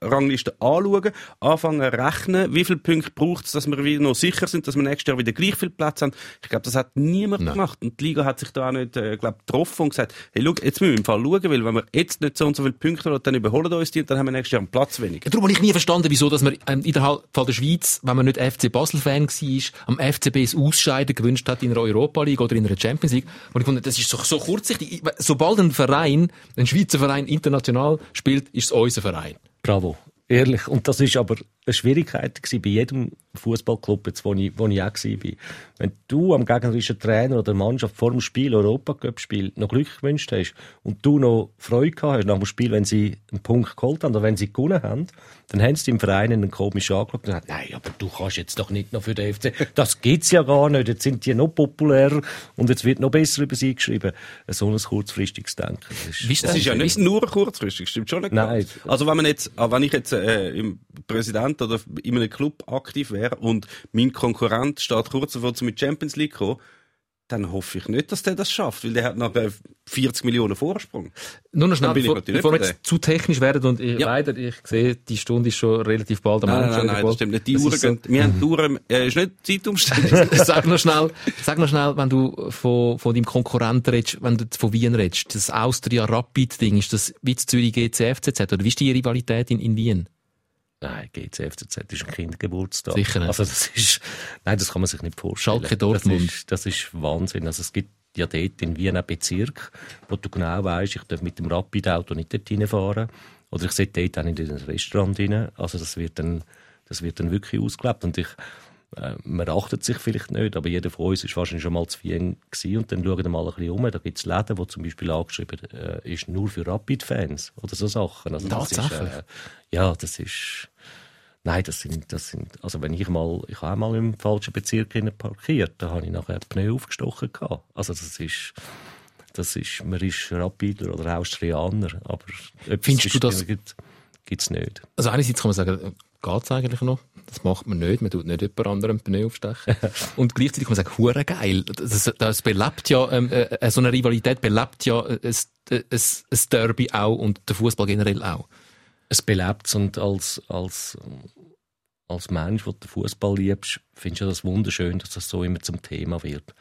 Rangliste anschauen, anfangen rechnen, wie viele Punkte braucht es, dass wir wieder noch sicher sind, dass wir nächstes Jahr wieder gleich viel Platz haben. Ich glaube, das hat niemand Nein. gemacht. Und die Liga hat sich da auch nicht, äh, glaub, getroffen und gesagt, hey, schau, jetzt müssen wir im Fall schauen, weil wenn wir jetzt nicht so und so viele Punkte haben, dann überholen uns die und dann haben wir nächstes Jahr einen Platz weniger. Darum habe ich nie verstanden, wieso, dass man ähm, innerhalb von der Schweiz, wenn man nicht FC Basel-Fan war, am FCB das Ausscheiden gewünscht hat in einer Europa League oder in einer Champions League. Und ich fand, das ist so, so kurzsichtig. Ich- Sobald ein Verein, ein Schweizer Verein international spielt, ist es unser Verein. Bravo. Ehrlich. Und das ist aber eine Schwierigkeit bei jedem Fußballclub, jetzt, wo ich, wo ich auch war. Wenn du am gegnerischen Trainer oder Mannschaft vor dem Spiel, Europacup-Spiel, noch Glück gewünscht hast und du noch Freude gehabt hast nach dem Spiel, wenn sie einen Punkt geholt haben oder wenn sie gewonnen haben, dann haben sie im Verein einen komischen angeschaut und gesagt, nein, aber du kannst jetzt doch nicht noch für den FC. Das gibt's ja gar nicht. Jetzt sind die noch populärer und jetzt wird noch besser über sie geschrieben. So ein kurzfristiges Denken. Das ist, Das ist ja nicht nur kurzfristig, stimmt schon nicht. Nein. ganz. Also wenn man jetzt, ah, wenn ich jetzt äh, im Präsident oder in einem Club aktiv wäre und mein Konkurrent steht kurz davor, zu mit Champions League kommen, dann hoffe ich nicht, dass der das schafft, weil der hat nachher 40 Millionen Vorsprung. Nur noch schnell, bevor, wir jetzt zu technisch werden und ich, Ja. leider, ich sehe, die Stunde ist schon relativ bald am Nein, Ende. nein, nein, das stimmt nicht. Die Uhren so- gehen, wir haben die Uhren, äh, ist nicht Zeitumstellung. [laughs] sag noch schnell, sag noch schnell, wenn du von, von deinem Konkurrenten redest, wenn du von Wien redest, das Austria-Rapid-Ding, ist das wie Zürich GCFCZ oder wie ist die Rivalität in, in Wien? Nein, GCFCZ ist ein Kindergeburtstag. Sicher nicht. Also das ist, nein, das kann man sich nicht vorstellen. Schalke Dortmund. Das ist, das ist Wahnsinn. Also es gibt ja dort in Wien einen Bezirk, wo du genau weißt, ich darf mit dem Rapid-Auto nicht dort reinfahren. Oder ich sollte dort auch nicht in ein Restaurant rein. Also das wird dann, das wird dann wirklich ausgelebt. Und ich, äh, man achtet sich vielleicht nicht, aber jeder von uns ist wahrscheinlich schon mal zu Wien gewesen und dann schauen wir mal ein bisschen um. Da gibt es Läden, wo zum Beispiel angeschrieben äh, ist nur für Rapid-Fans oder so Sachen. Also das ist, Tatsächlich? äh, ja, das ist, nein, das sind, das sind, also wenn ich mal, ich habe auch mal im falschen Bezirk parkiert, da habe ich nachher die Pneu aufgestochen gehabt. Also das ist, das ist, man ist Rapidler oder Austrianer, aber Findest du das- Gibt, gibt's nicht. Also einerseits kann man sagen, geht's eigentlich noch? Das macht man nicht. Man tut nicht jemand anderem den Pneu aufstechen. [laughs] Und gleichzeitig kann man sagen, hure geil. Das, das belebt ja, ähm, äh, so eine Rivalität belebt ja äh, ein, ein, ein Derby auch und der Fußball generell auch. es belebt und als, als, als Mensch, der den Fußball liebst, findest du das wunderschön, dass das so immer zum Thema wird.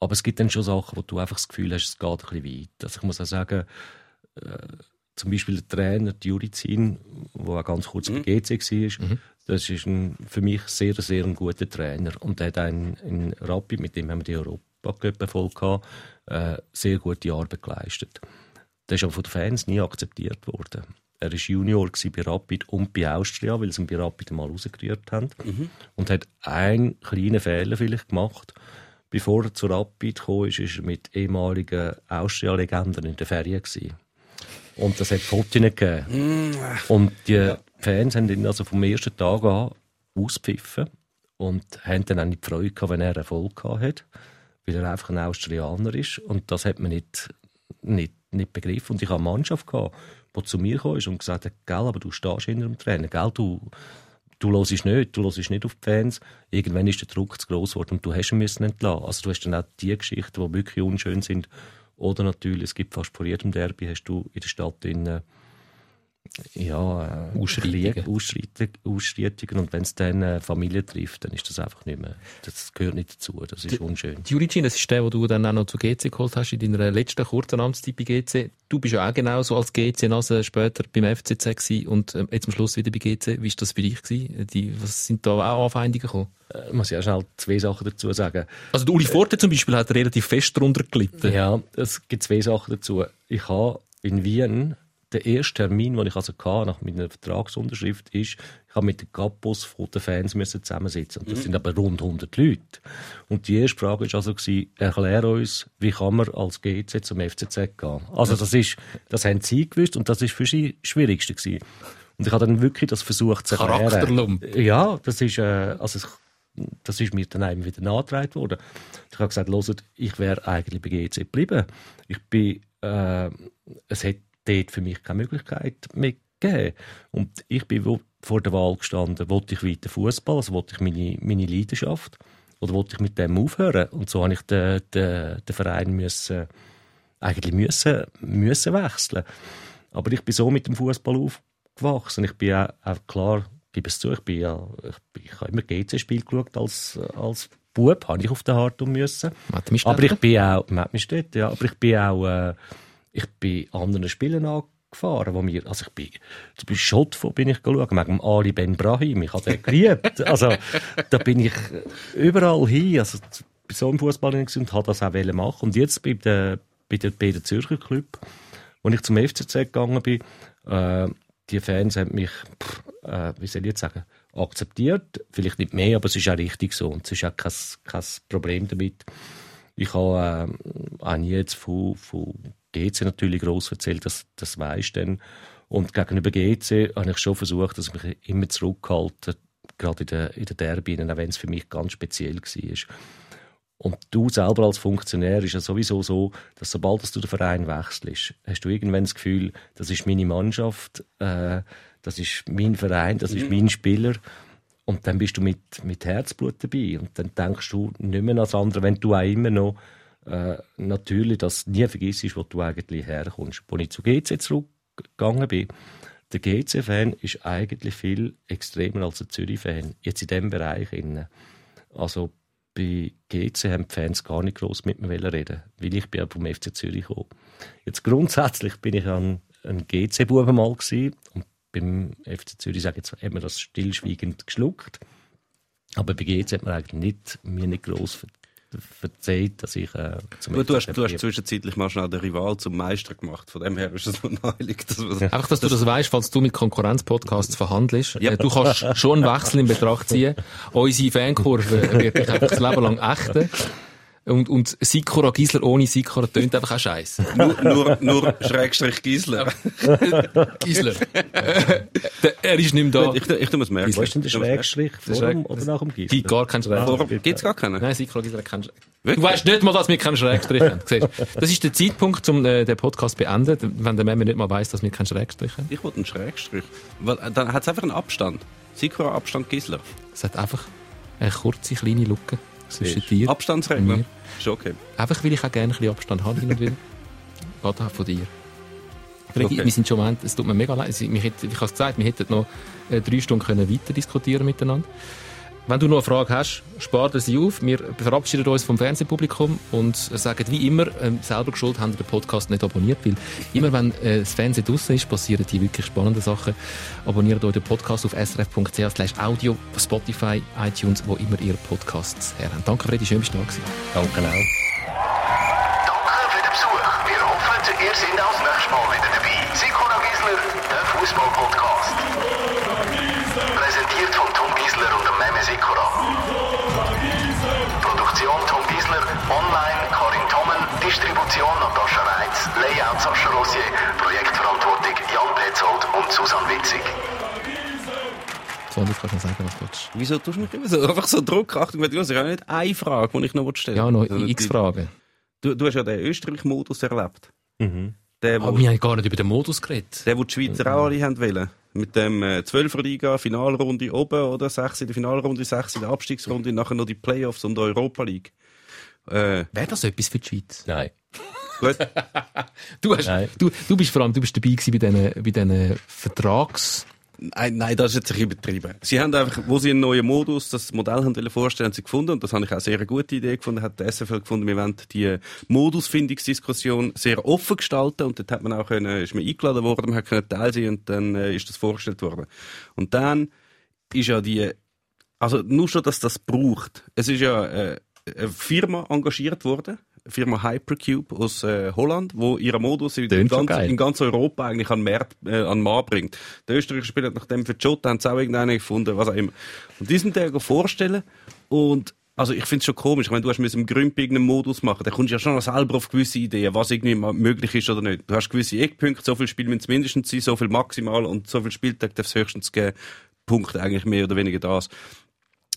Aber es gibt dann schon Sachen, wo du einfach das Gefühl hast, es geht ein bisschen weit. Also ich muss auch sagen, äh, zum Beispiel der Trainer, die Jurizin, der auch ganz kurz bei GC war, das ist ein, für mich sehr, sehr ein guter Trainer. Und der hat einen, in Rapid, mit dem haben wir die Europacup-Erfolg gehabt, äh, sehr gute Arbeit geleistet. Der ist aber von den Fans nie akzeptiert worden. Er war Junior bei Rapid und bei Austria, weil sie ihn bei Rapid mal rausgerührt haben. Und hat einen kleinen Fehler vielleicht gemacht. Bevor er zu Rapid kam, ist er mit ehemaligen Austria-Legenden in der Ferien. Gewesen. Und das hat Fotos gegeben. Und die Fans haben ihn also vom ersten Tag an auspfiffen und haben dann auch nicht die Freude gehabt, wenn er Erfolg gehabt hat, weil er einfach ein Australianer ist. Und das hat man nicht, nicht, nicht begriffen. Und ich hatte eine Mannschaft, gehabt, die zu mir kam und gesagt hat, gell, aber du stehst hinter dem Trainer, gell, du, du hörst nicht, du hörst nicht auf die Fans. Irgendwann ist der Druck zu gross geworden und du hast ihn müssen entlassen. Also du hast dann auch die Geschichten, die wirklich unschön sind. Oder natürlich, es gibt fast vor jedem Derby, hast du in der Stadt in, ja, äh, Ausschreitungen. Ausschreitungen, Ausschreitungen. Und wenn es dann eine Familie trifft, dann ist das einfach nicht mehr, das gehört nicht dazu, das ist unschön. Die Juricin, das ist der, den du dann auch noch zu GC geholt hast in deiner letzten kurzen Amtszeit bei GC. Du bist ja auch genauso als GC-Nase später beim FCZ gewesen und ähm, jetzt am Schluss wieder bei GC. Wie war das für dich? Gewesen? Die, was sind da auch Anfeindungen gekommen? Äh, muss auch schnell zwei Sachen dazu sagen. Also der Uli Forte zum Beispiel hat relativ fest darunter gelitten. Ja, es gibt zwei Sachen dazu. Ich habe in Wien der erste Termin, den ich also hatte, nach meiner Vertragsunterschrift, ist, ich habe mit den Kapos von den Fans müssen zusammensitzen. Und das sind aber rund 100 Leute. Und die erste Frage war also, gewesen, erklär uns, wie kann man als GC zum FCZ gehen? Also das ist, das haben sie gewusst und das ist für sie das Schwierigste gewesen. Und ich habe dann wirklich das versucht zu erklären. Charakterlump. Ja, das ist, äh, also das ist mir dann eben wieder nachgetragen worden. Ich habe gesagt, hört, ich wäre eigentlich bei GC geblieben. Ich bin, äh, es hat dort für mich keine Möglichkeit mehr gegeben. Und ich bin vor der Wahl gestanden, wollte ich weiter Fußball, also wollte ich meine, meine Leidenschaft, oder wollte ich mit dem aufhören? Und so habe ich den, den, den Verein müssen, eigentlich müssen, müssen wechseln. Aber ich bin so mit dem Fußball aufgewachsen. Ich bin auch, auch klar gebe es zu, ich, bin ja, ich, ich habe immer GC-Spiel geschaut als, als Bub, habe ich auf der Hartung müssen. Aber ich bin auch, dort, ja, aber ich bin auch, äh, ich bin anderen Spielen angefahren, wo mir, also ich bin, zum Beispiel Schott bin ich geschaut, wegen Ali Ben Brahim, ich habe den geliebt. also, da bin ich überall hin, also, bei so einem Fußball und habe das auch machen Und jetzt bei der, bei der, bei der Zürcher Club, als ich zum FCZ gegangen bin, äh, die Fans haben mich, pff, äh, wie soll ich jetzt sagen, akzeptiert. Vielleicht nicht mehr, aber es ist auch richtig so. Und es ist auch kein, kein Problem damit. Ich habe äh, auch nie jetzt von, von GC natürlich gross erzählt, das, das weisst dann. Und gegenüber GC habe ich schon versucht, dass ich mich immer zurückhalte, gerade in der, in der Derby, auch wenn es für mich ganz speziell war. Und du selber als Funktionär ist ja sowieso so, dass sobald du den Verein wechselst, hast du irgendwann das Gefühl, das ist meine Mannschaft, äh, das ist mein Verein, das ist mhm. mein Spieler. Und dann bist du mit, mit Herzblut dabei. Und dann denkst du nicht mehr an das andere, wenn du auch immer noch äh, natürlich das nie vergisst, wo du eigentlich herkommst. Als ich zu GC zurückgegangen bin, der GC-Fan ist eigentlich viel extremer als der Zürich-Fan. Jetzt in diesem Bereich. Also bei GC haben die Fans gar nicht groß mit mir reden, weil ich bin vom FC Zürich gekommen. Jetzt grundsätzlich bin ich ein, ein GC-Bube mal gewesen und beim FC Zürich, sage jetzt, hat man das stillschweigend geschluckt. Aber bei GC hat man eigentlich nicht, mir nicht gross verzeiht, dass ich äh, zum du, du, hast, du hast zwischenzeitlich mal schnell den Rival zum Meister gemacht. Von dem her ist es nur neulich. Dass ja. Einfach, dass das du das weißt, falls du mit Konkurrenzpodcasts verhandelst. Ja. Äh, du kannst schon einen Wechsel in Betracht ziehen. Unsere Fankurve wird dich einfach das Leben lang ächten. Und, und Sikora Gisler ohne Sikora tönt einfach auch scheiße. [laughs] nur, nur, nur Schrägstrich Gisler. [laughs] Gisler. [laughs] er ist nicht mehr da. Ich, ich, ich muss merken. Wo ist denn der Schrägstrich? Vor dem oder nach dem Gisler? Gibt gar keinen Schrägstrich. Gibt es gar keinen? Nein, Sikora Gisler hat keinen Schrägstrich. Du weißt nicht mal, dass wir keinen Schrägstrich haben. Das ist der Zeitpunkt, um äh, den Podcast zu beenden, wenn der Memme nicht mal weiss, dass wir keinen Schrägstrich haben. Ich wollte einen Schrägstrich. Weil, äh, dann hat es einfach einen Abstand. Sikora Abstand Gisler. Es hat einfach eine kurze, kleine Lücke zwischen dir. Abstandsregler. Ist okay. Einfach, weil ich auch gerne ein bisschen Abstand habe hin und wieder. [laughs] Gerade von dir. Okay. Wir sind schon Moment, es tut mir mega leid. Ich, ich habe es gesagt, wir hätten noch äh, drei Stunden können weiter diskutieren miteinander. Wenn du noch eine Frage hast, spar sie auf. Wir verabschieden uns vom Fernsehpublikum und sagen wie immer, ähm, selber geschuld haben den Podcast nicht abonniert, weil immer wenn äh, das Fernsehen draussen ist, passieren die wirklich spannenden Sachen. Abonniert euch den Podcast auf srf.ch audio, Spotify, iTunes, wo immer ihr Podcasts her habt. Danke Freddy, schön, dass du da gewesen. Danke auch. Und Susan Witzig. So, du kannst noch sagen, was du willst. Wieso tust du mich immer so, einfach so Druck? Achtung, ich habe nicht eine Frage, die ich noch stellen Ja, noch also, x Fragen. Du, du hast ja den Österreich-Modus erlebt. Mhm. Der, Aber wir haben gar nicht über den Modus geredet. Der, wo die Schweizer mhm. auch alle haben wollen mit dem äh, 12er Liga, Finalrunde oben oder 6 in der Finalrunde, 6 in der Abstiegsrunde, nachher noch die Playoffs und Europa League. Äh, Wäre das etwas für die Schweiz? Nein. Gut. [laughs] du, hast, du, du bist vor allem du bist dabei gewesen bei diesen, bei diesen Vertrags... Nein, nein, das ist jetzt ein übertrieben. Sie haben einfach, wo sie einen neuen Modus, das Modell haben vorstellen, haben sie gefunden, und das habe ich auch sehr eine gute Idee gefunden, hat der SFL gefunden, wir wollen die Modusfindungsdiskussion sehr offen gestalten, und dort hat man auch können, ist man eingeladen worden, man hat können teil sein, und dann äh, ist das vorgestellt worden. Und dann ist ja die, also nur schon, dass das braucht. Es ist ja äh, eine Firma engagiert worden, Firma Hypercube aus äh, Holland, wo ihren Modus in ganz, in ganz, Europa eigentlich an, Markt, äh, an bringt. Der Österreicher Spieler nach dem für Jota haben sie auch irgendeinen gefunden, was auch immer. Und diesen Tag vorstellen und also ich finde es schon komisch, ich meine, du hast mit einem Grümpi irgendeinen Modus machen, da kommst du ja schon selber auf gewisse Ideen, was irgendwie möglich ist oder nicht. Du hast gewisse Eckpunkte, so viel Spiel müssen es mindestens sein, so viel maximal und so viel Spieltag darf es höchstens geben. Punkt eigentlich mehr oder weniger das.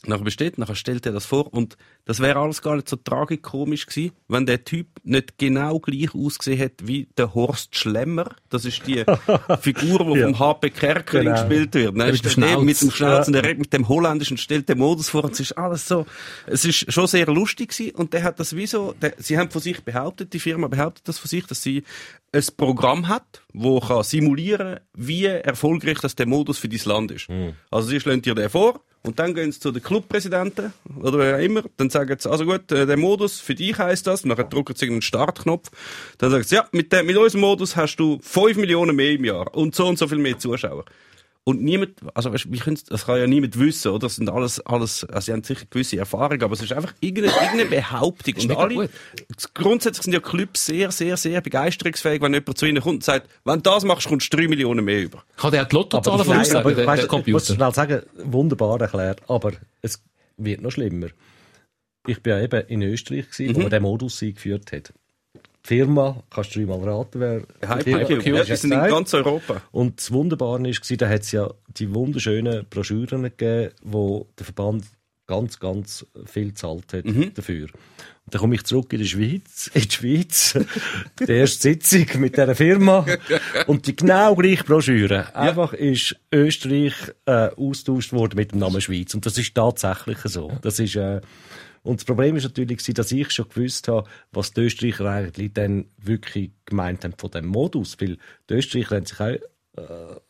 Nachher besteht, nachher stellt er das vor und das wäre alles gar nicht so tragikomisch gewesen, wenn der Typ nicht genau gleich ausgesehen hätte wie der Horst Schlemmer. Das ist die [laughs] Figur, die Ja. vom HP Kerkeling Genau. gespielt wird. Ne? mit Ist dem mit dem Schnauz und Ja. der redet mit dem Holländischen stellt den Modus vor und es ist alles so, es ist schon sehr lustig gewesen und der hat das wie so, der, sie haben von sich behauptet, die Firma behauptet das von sich, dass sie ein Programm hat, wo kann simulieren, wie erfolgreich das der Modus für dieses Land ist. Also sie schlagen dir den vor und dann gehen sie zu den Clubpräsidenten oder wer immer, dann sagen sie, also gut, äh, der Modus für dich heißt das, dann drücken sie einen Startknopf, dann sagen sie, ja, mit, dem, mit unserem Modus hast du 5 Millionen mehr im Jahr und so und so viel mehr Zuschauer. Und niemand, also weißt, wie können's- das kann ja niemand wissen, oder? Das sind alles, alles, also sie haben sicher gewisse Erfahrung, aber es ist einfach irgendeine, irgendeine Behauptung. Und alle, gut. grundsätzlich sind ja Clubs sehr, sehr, sehr begeisterungsfähig, wenn jemand zu ihnen kommt und sagt, wenn du das machst, kommst du 3 Millionen mehr über. Kann der auch die Lottozahlen Nein, voraussagen, aber der, weißt der du, Ich muss Computer? schnell sagen, wunderbar erklärt, aber es wird noch schlimmer. Ich bin ja eben in Österreich, gewesen, wo man den Modus eingeführt hat. Die Firma, kannst du dreimal raten, wer Hypercube, ja, die sind in ganz Europa. Und das Wunderbare war, da hat es ja die wunderschönen Broschüren gegeben, wo der Verband ganz, ganz viel gezahlt hat dafür. Und dann komme ich zurück in die Schweiz, [laughs] in die Schweiz, die erste Sitzung mit dieser Firma und die genau gleiche Broschüre. Einfach ist Österreich äh, austauscht worden mit dem Namen Schweiz. Und das ist tatsächlich so. Das ist, äh, und das Problem ist natürlich, dass ich schon gewusst habe, was die Österreicher eigentlich dann wirklich gemeint haben von dem Modus. Weil die Österreicher haben sich auch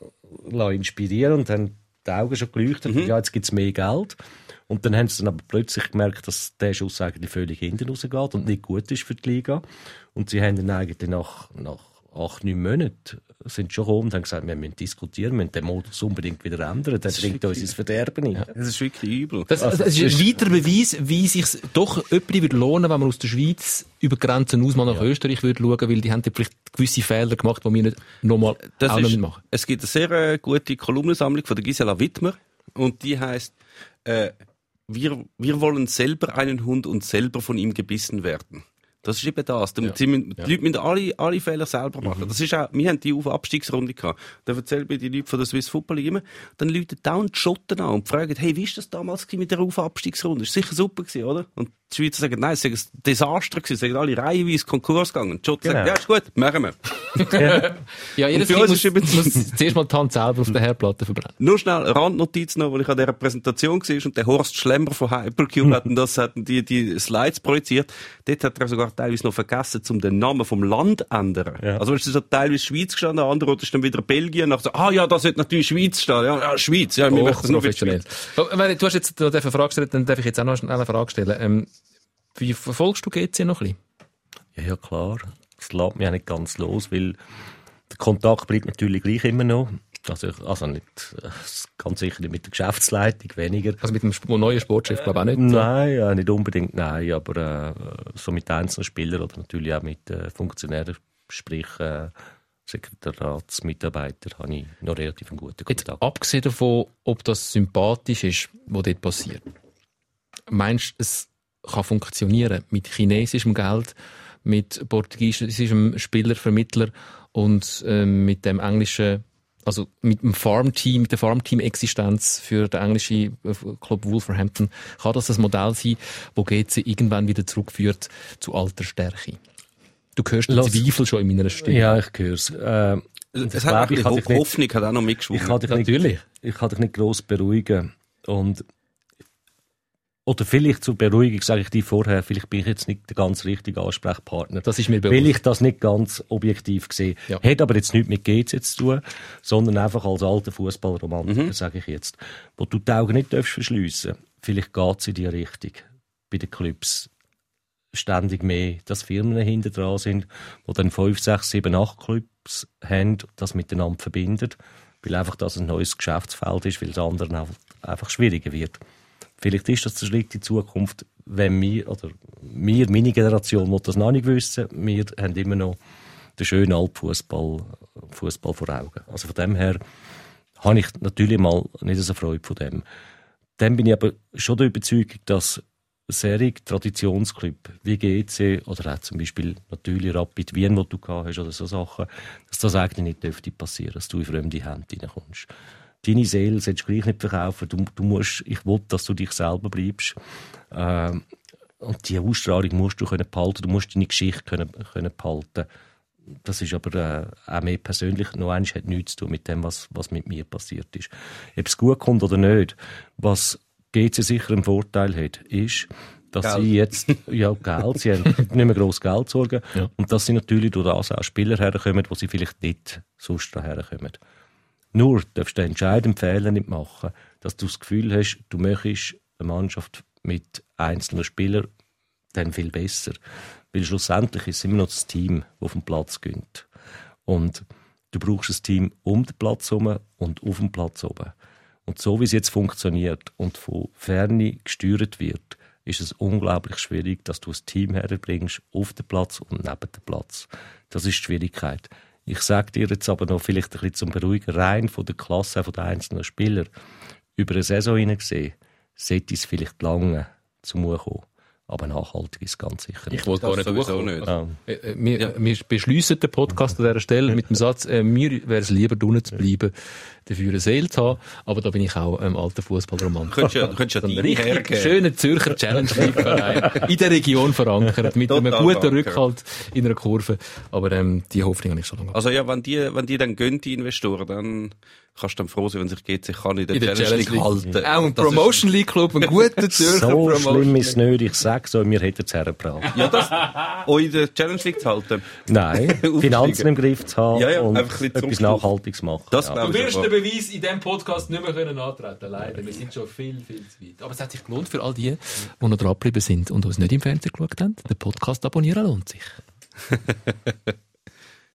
lassen inspirieren und haben die Augen schon geleuchtet. Ja, jetzt gibt es mehr Geld. Und dann haben sie dann aber plötzlich gemerkt, dass der Schuss eigentlich völlig hinten rausgeht und nicht gut ist für die Liga. Und sie haben dann eigentlich nach, nach acht, neun Monaten sind schon gekommen und haben gesagt, wir müssen diskutieren, wir müssen den Modus unbedingt wieder ändern. Der bringt uns ins Verderben rein. Das ist wirklich übel. Das, Also, das ist ein weiterer Beweis, wie sich doch jemand würde lohnen, wenn man aus der Schweiz über die Grenzen aus mal nach Österreich würde schauen, weil die haben vielleicht gewisse Fehler gemacht, die wir nicht nochmal Das auch ist, machen. es gibt eine sehr äh, gute Kolumnensammlung von der Gisela Wittmer und die heißt äh, wir, wir wollen selber einen Hund und selber von ihm gebissen werden. Das ist eben das. Die, die, müssen- die Leute müssen alle, alle Fehler selber machen. Das ist auch, wir haben die Auf- Abstiegsrunde gehabt. Da erzählen mir die Leute von der Swiss Football immer, dann Leute dauernd die Schotten an und fragen, hey, wie ist das damals mit der Auf- Abstiegsrunde? Ist sicher super gewesen, oder? Und die Schweizer sagen, nein, es ist ein Desaster gewesen. Sie sagen alle reihenweise Konkurs gegangen. Die Schotten Genau. sagen, ja, ist gut, machen wir. [laughs] Ja, jedes für Kind uns muss, übrigens- muss zuerst mal die Hand selber auf der Herdplatte verbrennen. Nur schnell Randnotiz noch, weil ich an dieser Präsentation war und der Horst Schlemmer von Hypercube hat das, hatten die, die Slides projiziert. Dort hat er sogar teilweise noch vergessen, um den Namen vom Land zu ändern. Ja. Also es ist so teilweise Schweiz gestanden, der andere ist dann wieder Belgien. Nachher so, ah ja, das sollte natürlich Schweiz stehen. Ja, ja Schweiz. Ja, wir möchten es nur für. Schweiz. Oh, wenn Du hast jetzt noch eine Frage gestellt, dann darf ich jetzt auch noch schnell eine Frage stellen. Ähm, wie verfolgst du GC noch ein bisschen? Ja, ja, klar. Das lässt mich auch nicht ganz los, weil der Kontakt bleibt natürlich gleich immer noch. Also, also nicht, äh, ganz sicher nicht mit der Geschäftsleitung, weniger. Also mit dem neuen Sportchef, glaube ich auch nicht. Nein, ja, nicht unbedingt, nein, aber äh, so mit einzelnen Spielern oder natürlich auch mit äh, Funktionären, sprich äh, Sekretariatsmitarbeitern, habe ich noch relativ einen guten Jetzt Kontakt. abgesehen davon, ob das sympathisch ist, was dort passiert. Meinst du, es kann funktionieren mit chinesischem Geld, mit portugiesischem Spielervermittler und ähm, mit dem englischen, also mit dem Farmteam, mit der Farmteam-Existenz für den englischen äh, Club Wolverhampton, kann das ein Modell sein, wo GC irgendwann wieder zurückführt zu alter Stärke? Du hörst den Lass- Zweifel schon in meiner Stimme. Ja, ich höre es. Äh, Es ich hat auch glaube, ein ich dich nicht, Hoffnung, hat auch noch ich mitgeschwungen. kann dich Natürlich. nicht, ich kann dich nicht gross beruhigen. Und oder vielleicht zur Beruhigung sage ich dir vorher, vielleicht bin ich jetzt nicht der ganz richtige Ansprechpartner. Das ist mir bewusst. ich das nicht ganz objektiv sehe. Ja. Hat aber jetzt nichts mit GZ zu tun, sondern einfach als alter Fußballromantiker, Mhm. sage ich jetzt. Wo du die Augen nicht darfst verschliessen Vielleicht geht es in die Richtung. Bei den Clubs ständig mehr, dass Firmen hinter dran sind, die dann fünf, sechs, sieben, acht Clubs haben, das miteinander verbindet, weil einfach das ein neues Geschäftsfeld ist, weil das andere auch einfach schwieriger wird. Vielleicht ist das der in die Zukunft, wenn wir, oder wir, meine Generation, will das noch nicht wissen, wir haben immer noch den schönen Altfußball Fußball vor Augen. Also von dem her habe ich natürlich mal nicht so Freude von dem. Dann bin ich aber schon der Überzeugung, dass Serie Traditionsclub wie GC oder auch zum Beispiel natürlich Rapid Wien, wo du gehabt hast oder so Sachen, dass das eigentlich nicht dürfte passieren, dass du in fremde Hände reinkommst. Deine Seele sollst du gleich nicht verkaufen. Du, du musst, ich will, dass du dich selber bleibst. Ähm, und die Ausstrahlung musst du können behalten. Du musst deine Geschichte können, können behalten. Das ist aber äh, auch mehr persönlich. Noch eins hat nichts zu tun mit dem, was, was mit mir passiert ist. Ob es gut kommt oder nicht, was GC sicher einen Vorteil hat, ist, dass Geld. sie jetzt, ja, Geld, sie haben [laughs] nicht mehr gross Geld sorgen. Ja. Und dass sie natürlich durch das auch Spieler herkommen, wo sie vielleicht nicht sonst herkommen. Nur darfst du den entscheidenden Fehler nicht machen, dass du das Gefühl hast, du möchtest eine Mannschaft mit einzelnen Spielern dann viel besser. Weil schlussendlich ist es immer noch das Team, das auf dem Platz geht. Und du brauchst ein Team um den Platz herum und auf dem Platz oben. Und so wie es jetzt funktioniert und von Ferne gesteuert wird, ist es unglaublich schwierig, dass du ein Team herbringst auf den Platz und neben den Platz. Das ist die Schwierigkeit. Ich sage dir jetzt aber noch vielleicht ein bisschen zum Beruhigen, rein von der Klasse von der einzelnen Spieler. Über eine Saison hinein gesehen, sollte es vielleicht lange zum kommen. Aber nachhaltig ist es ganz sicher nicht. Ich wollte gar nicht sowieso nicht. Also, äh, äh, wir, wir beschliessen den Podcast an dieser Stelle mit dem Satz, äh, mir wäre es lieber, drinnen zu bleiben, dafür eine Seele zu haben. Aber da bin ich auch ähm, alter Fußballromantiker. Du könntest ja, du könntest ja So einen deine richtig hergeben. schönen Zürcher Challenge League Verein [laughs] in der Region verankert, mit einem Total guten verankert. Rückhalt in einer Kurve. Aber ähm, die Hoffnung habe ich schon lange. Also ja, wenn die, wenn die dann gehen, die Investoren, dann kannst du dann froh sein, wenn sich GC kann in der, in der Challenge League halten. Auch ein Promotion League Club, ein guter [laughs] Zürcher So Promotion schlimm ist es nicht. Ich sage so, wir hätten es hergebracht. Ja, das, euch in der Challenge League zu halten. Nein. [laughs] Finanzen im Griff zu haben Ja, ja, und ein etwas. Nachhaltiges machen. Das ja. Du wirst aber. Beweis in diesem Podcast nicht mehr können antreten leider. Wir sind schon viel, viel zu weit. Aber es hat sich gelohnt für all die, die noch dranbleiben sind und uns nicht im Fernsehen geschaut haben. Den Podcast abonnieren lohnt sich. [laughs]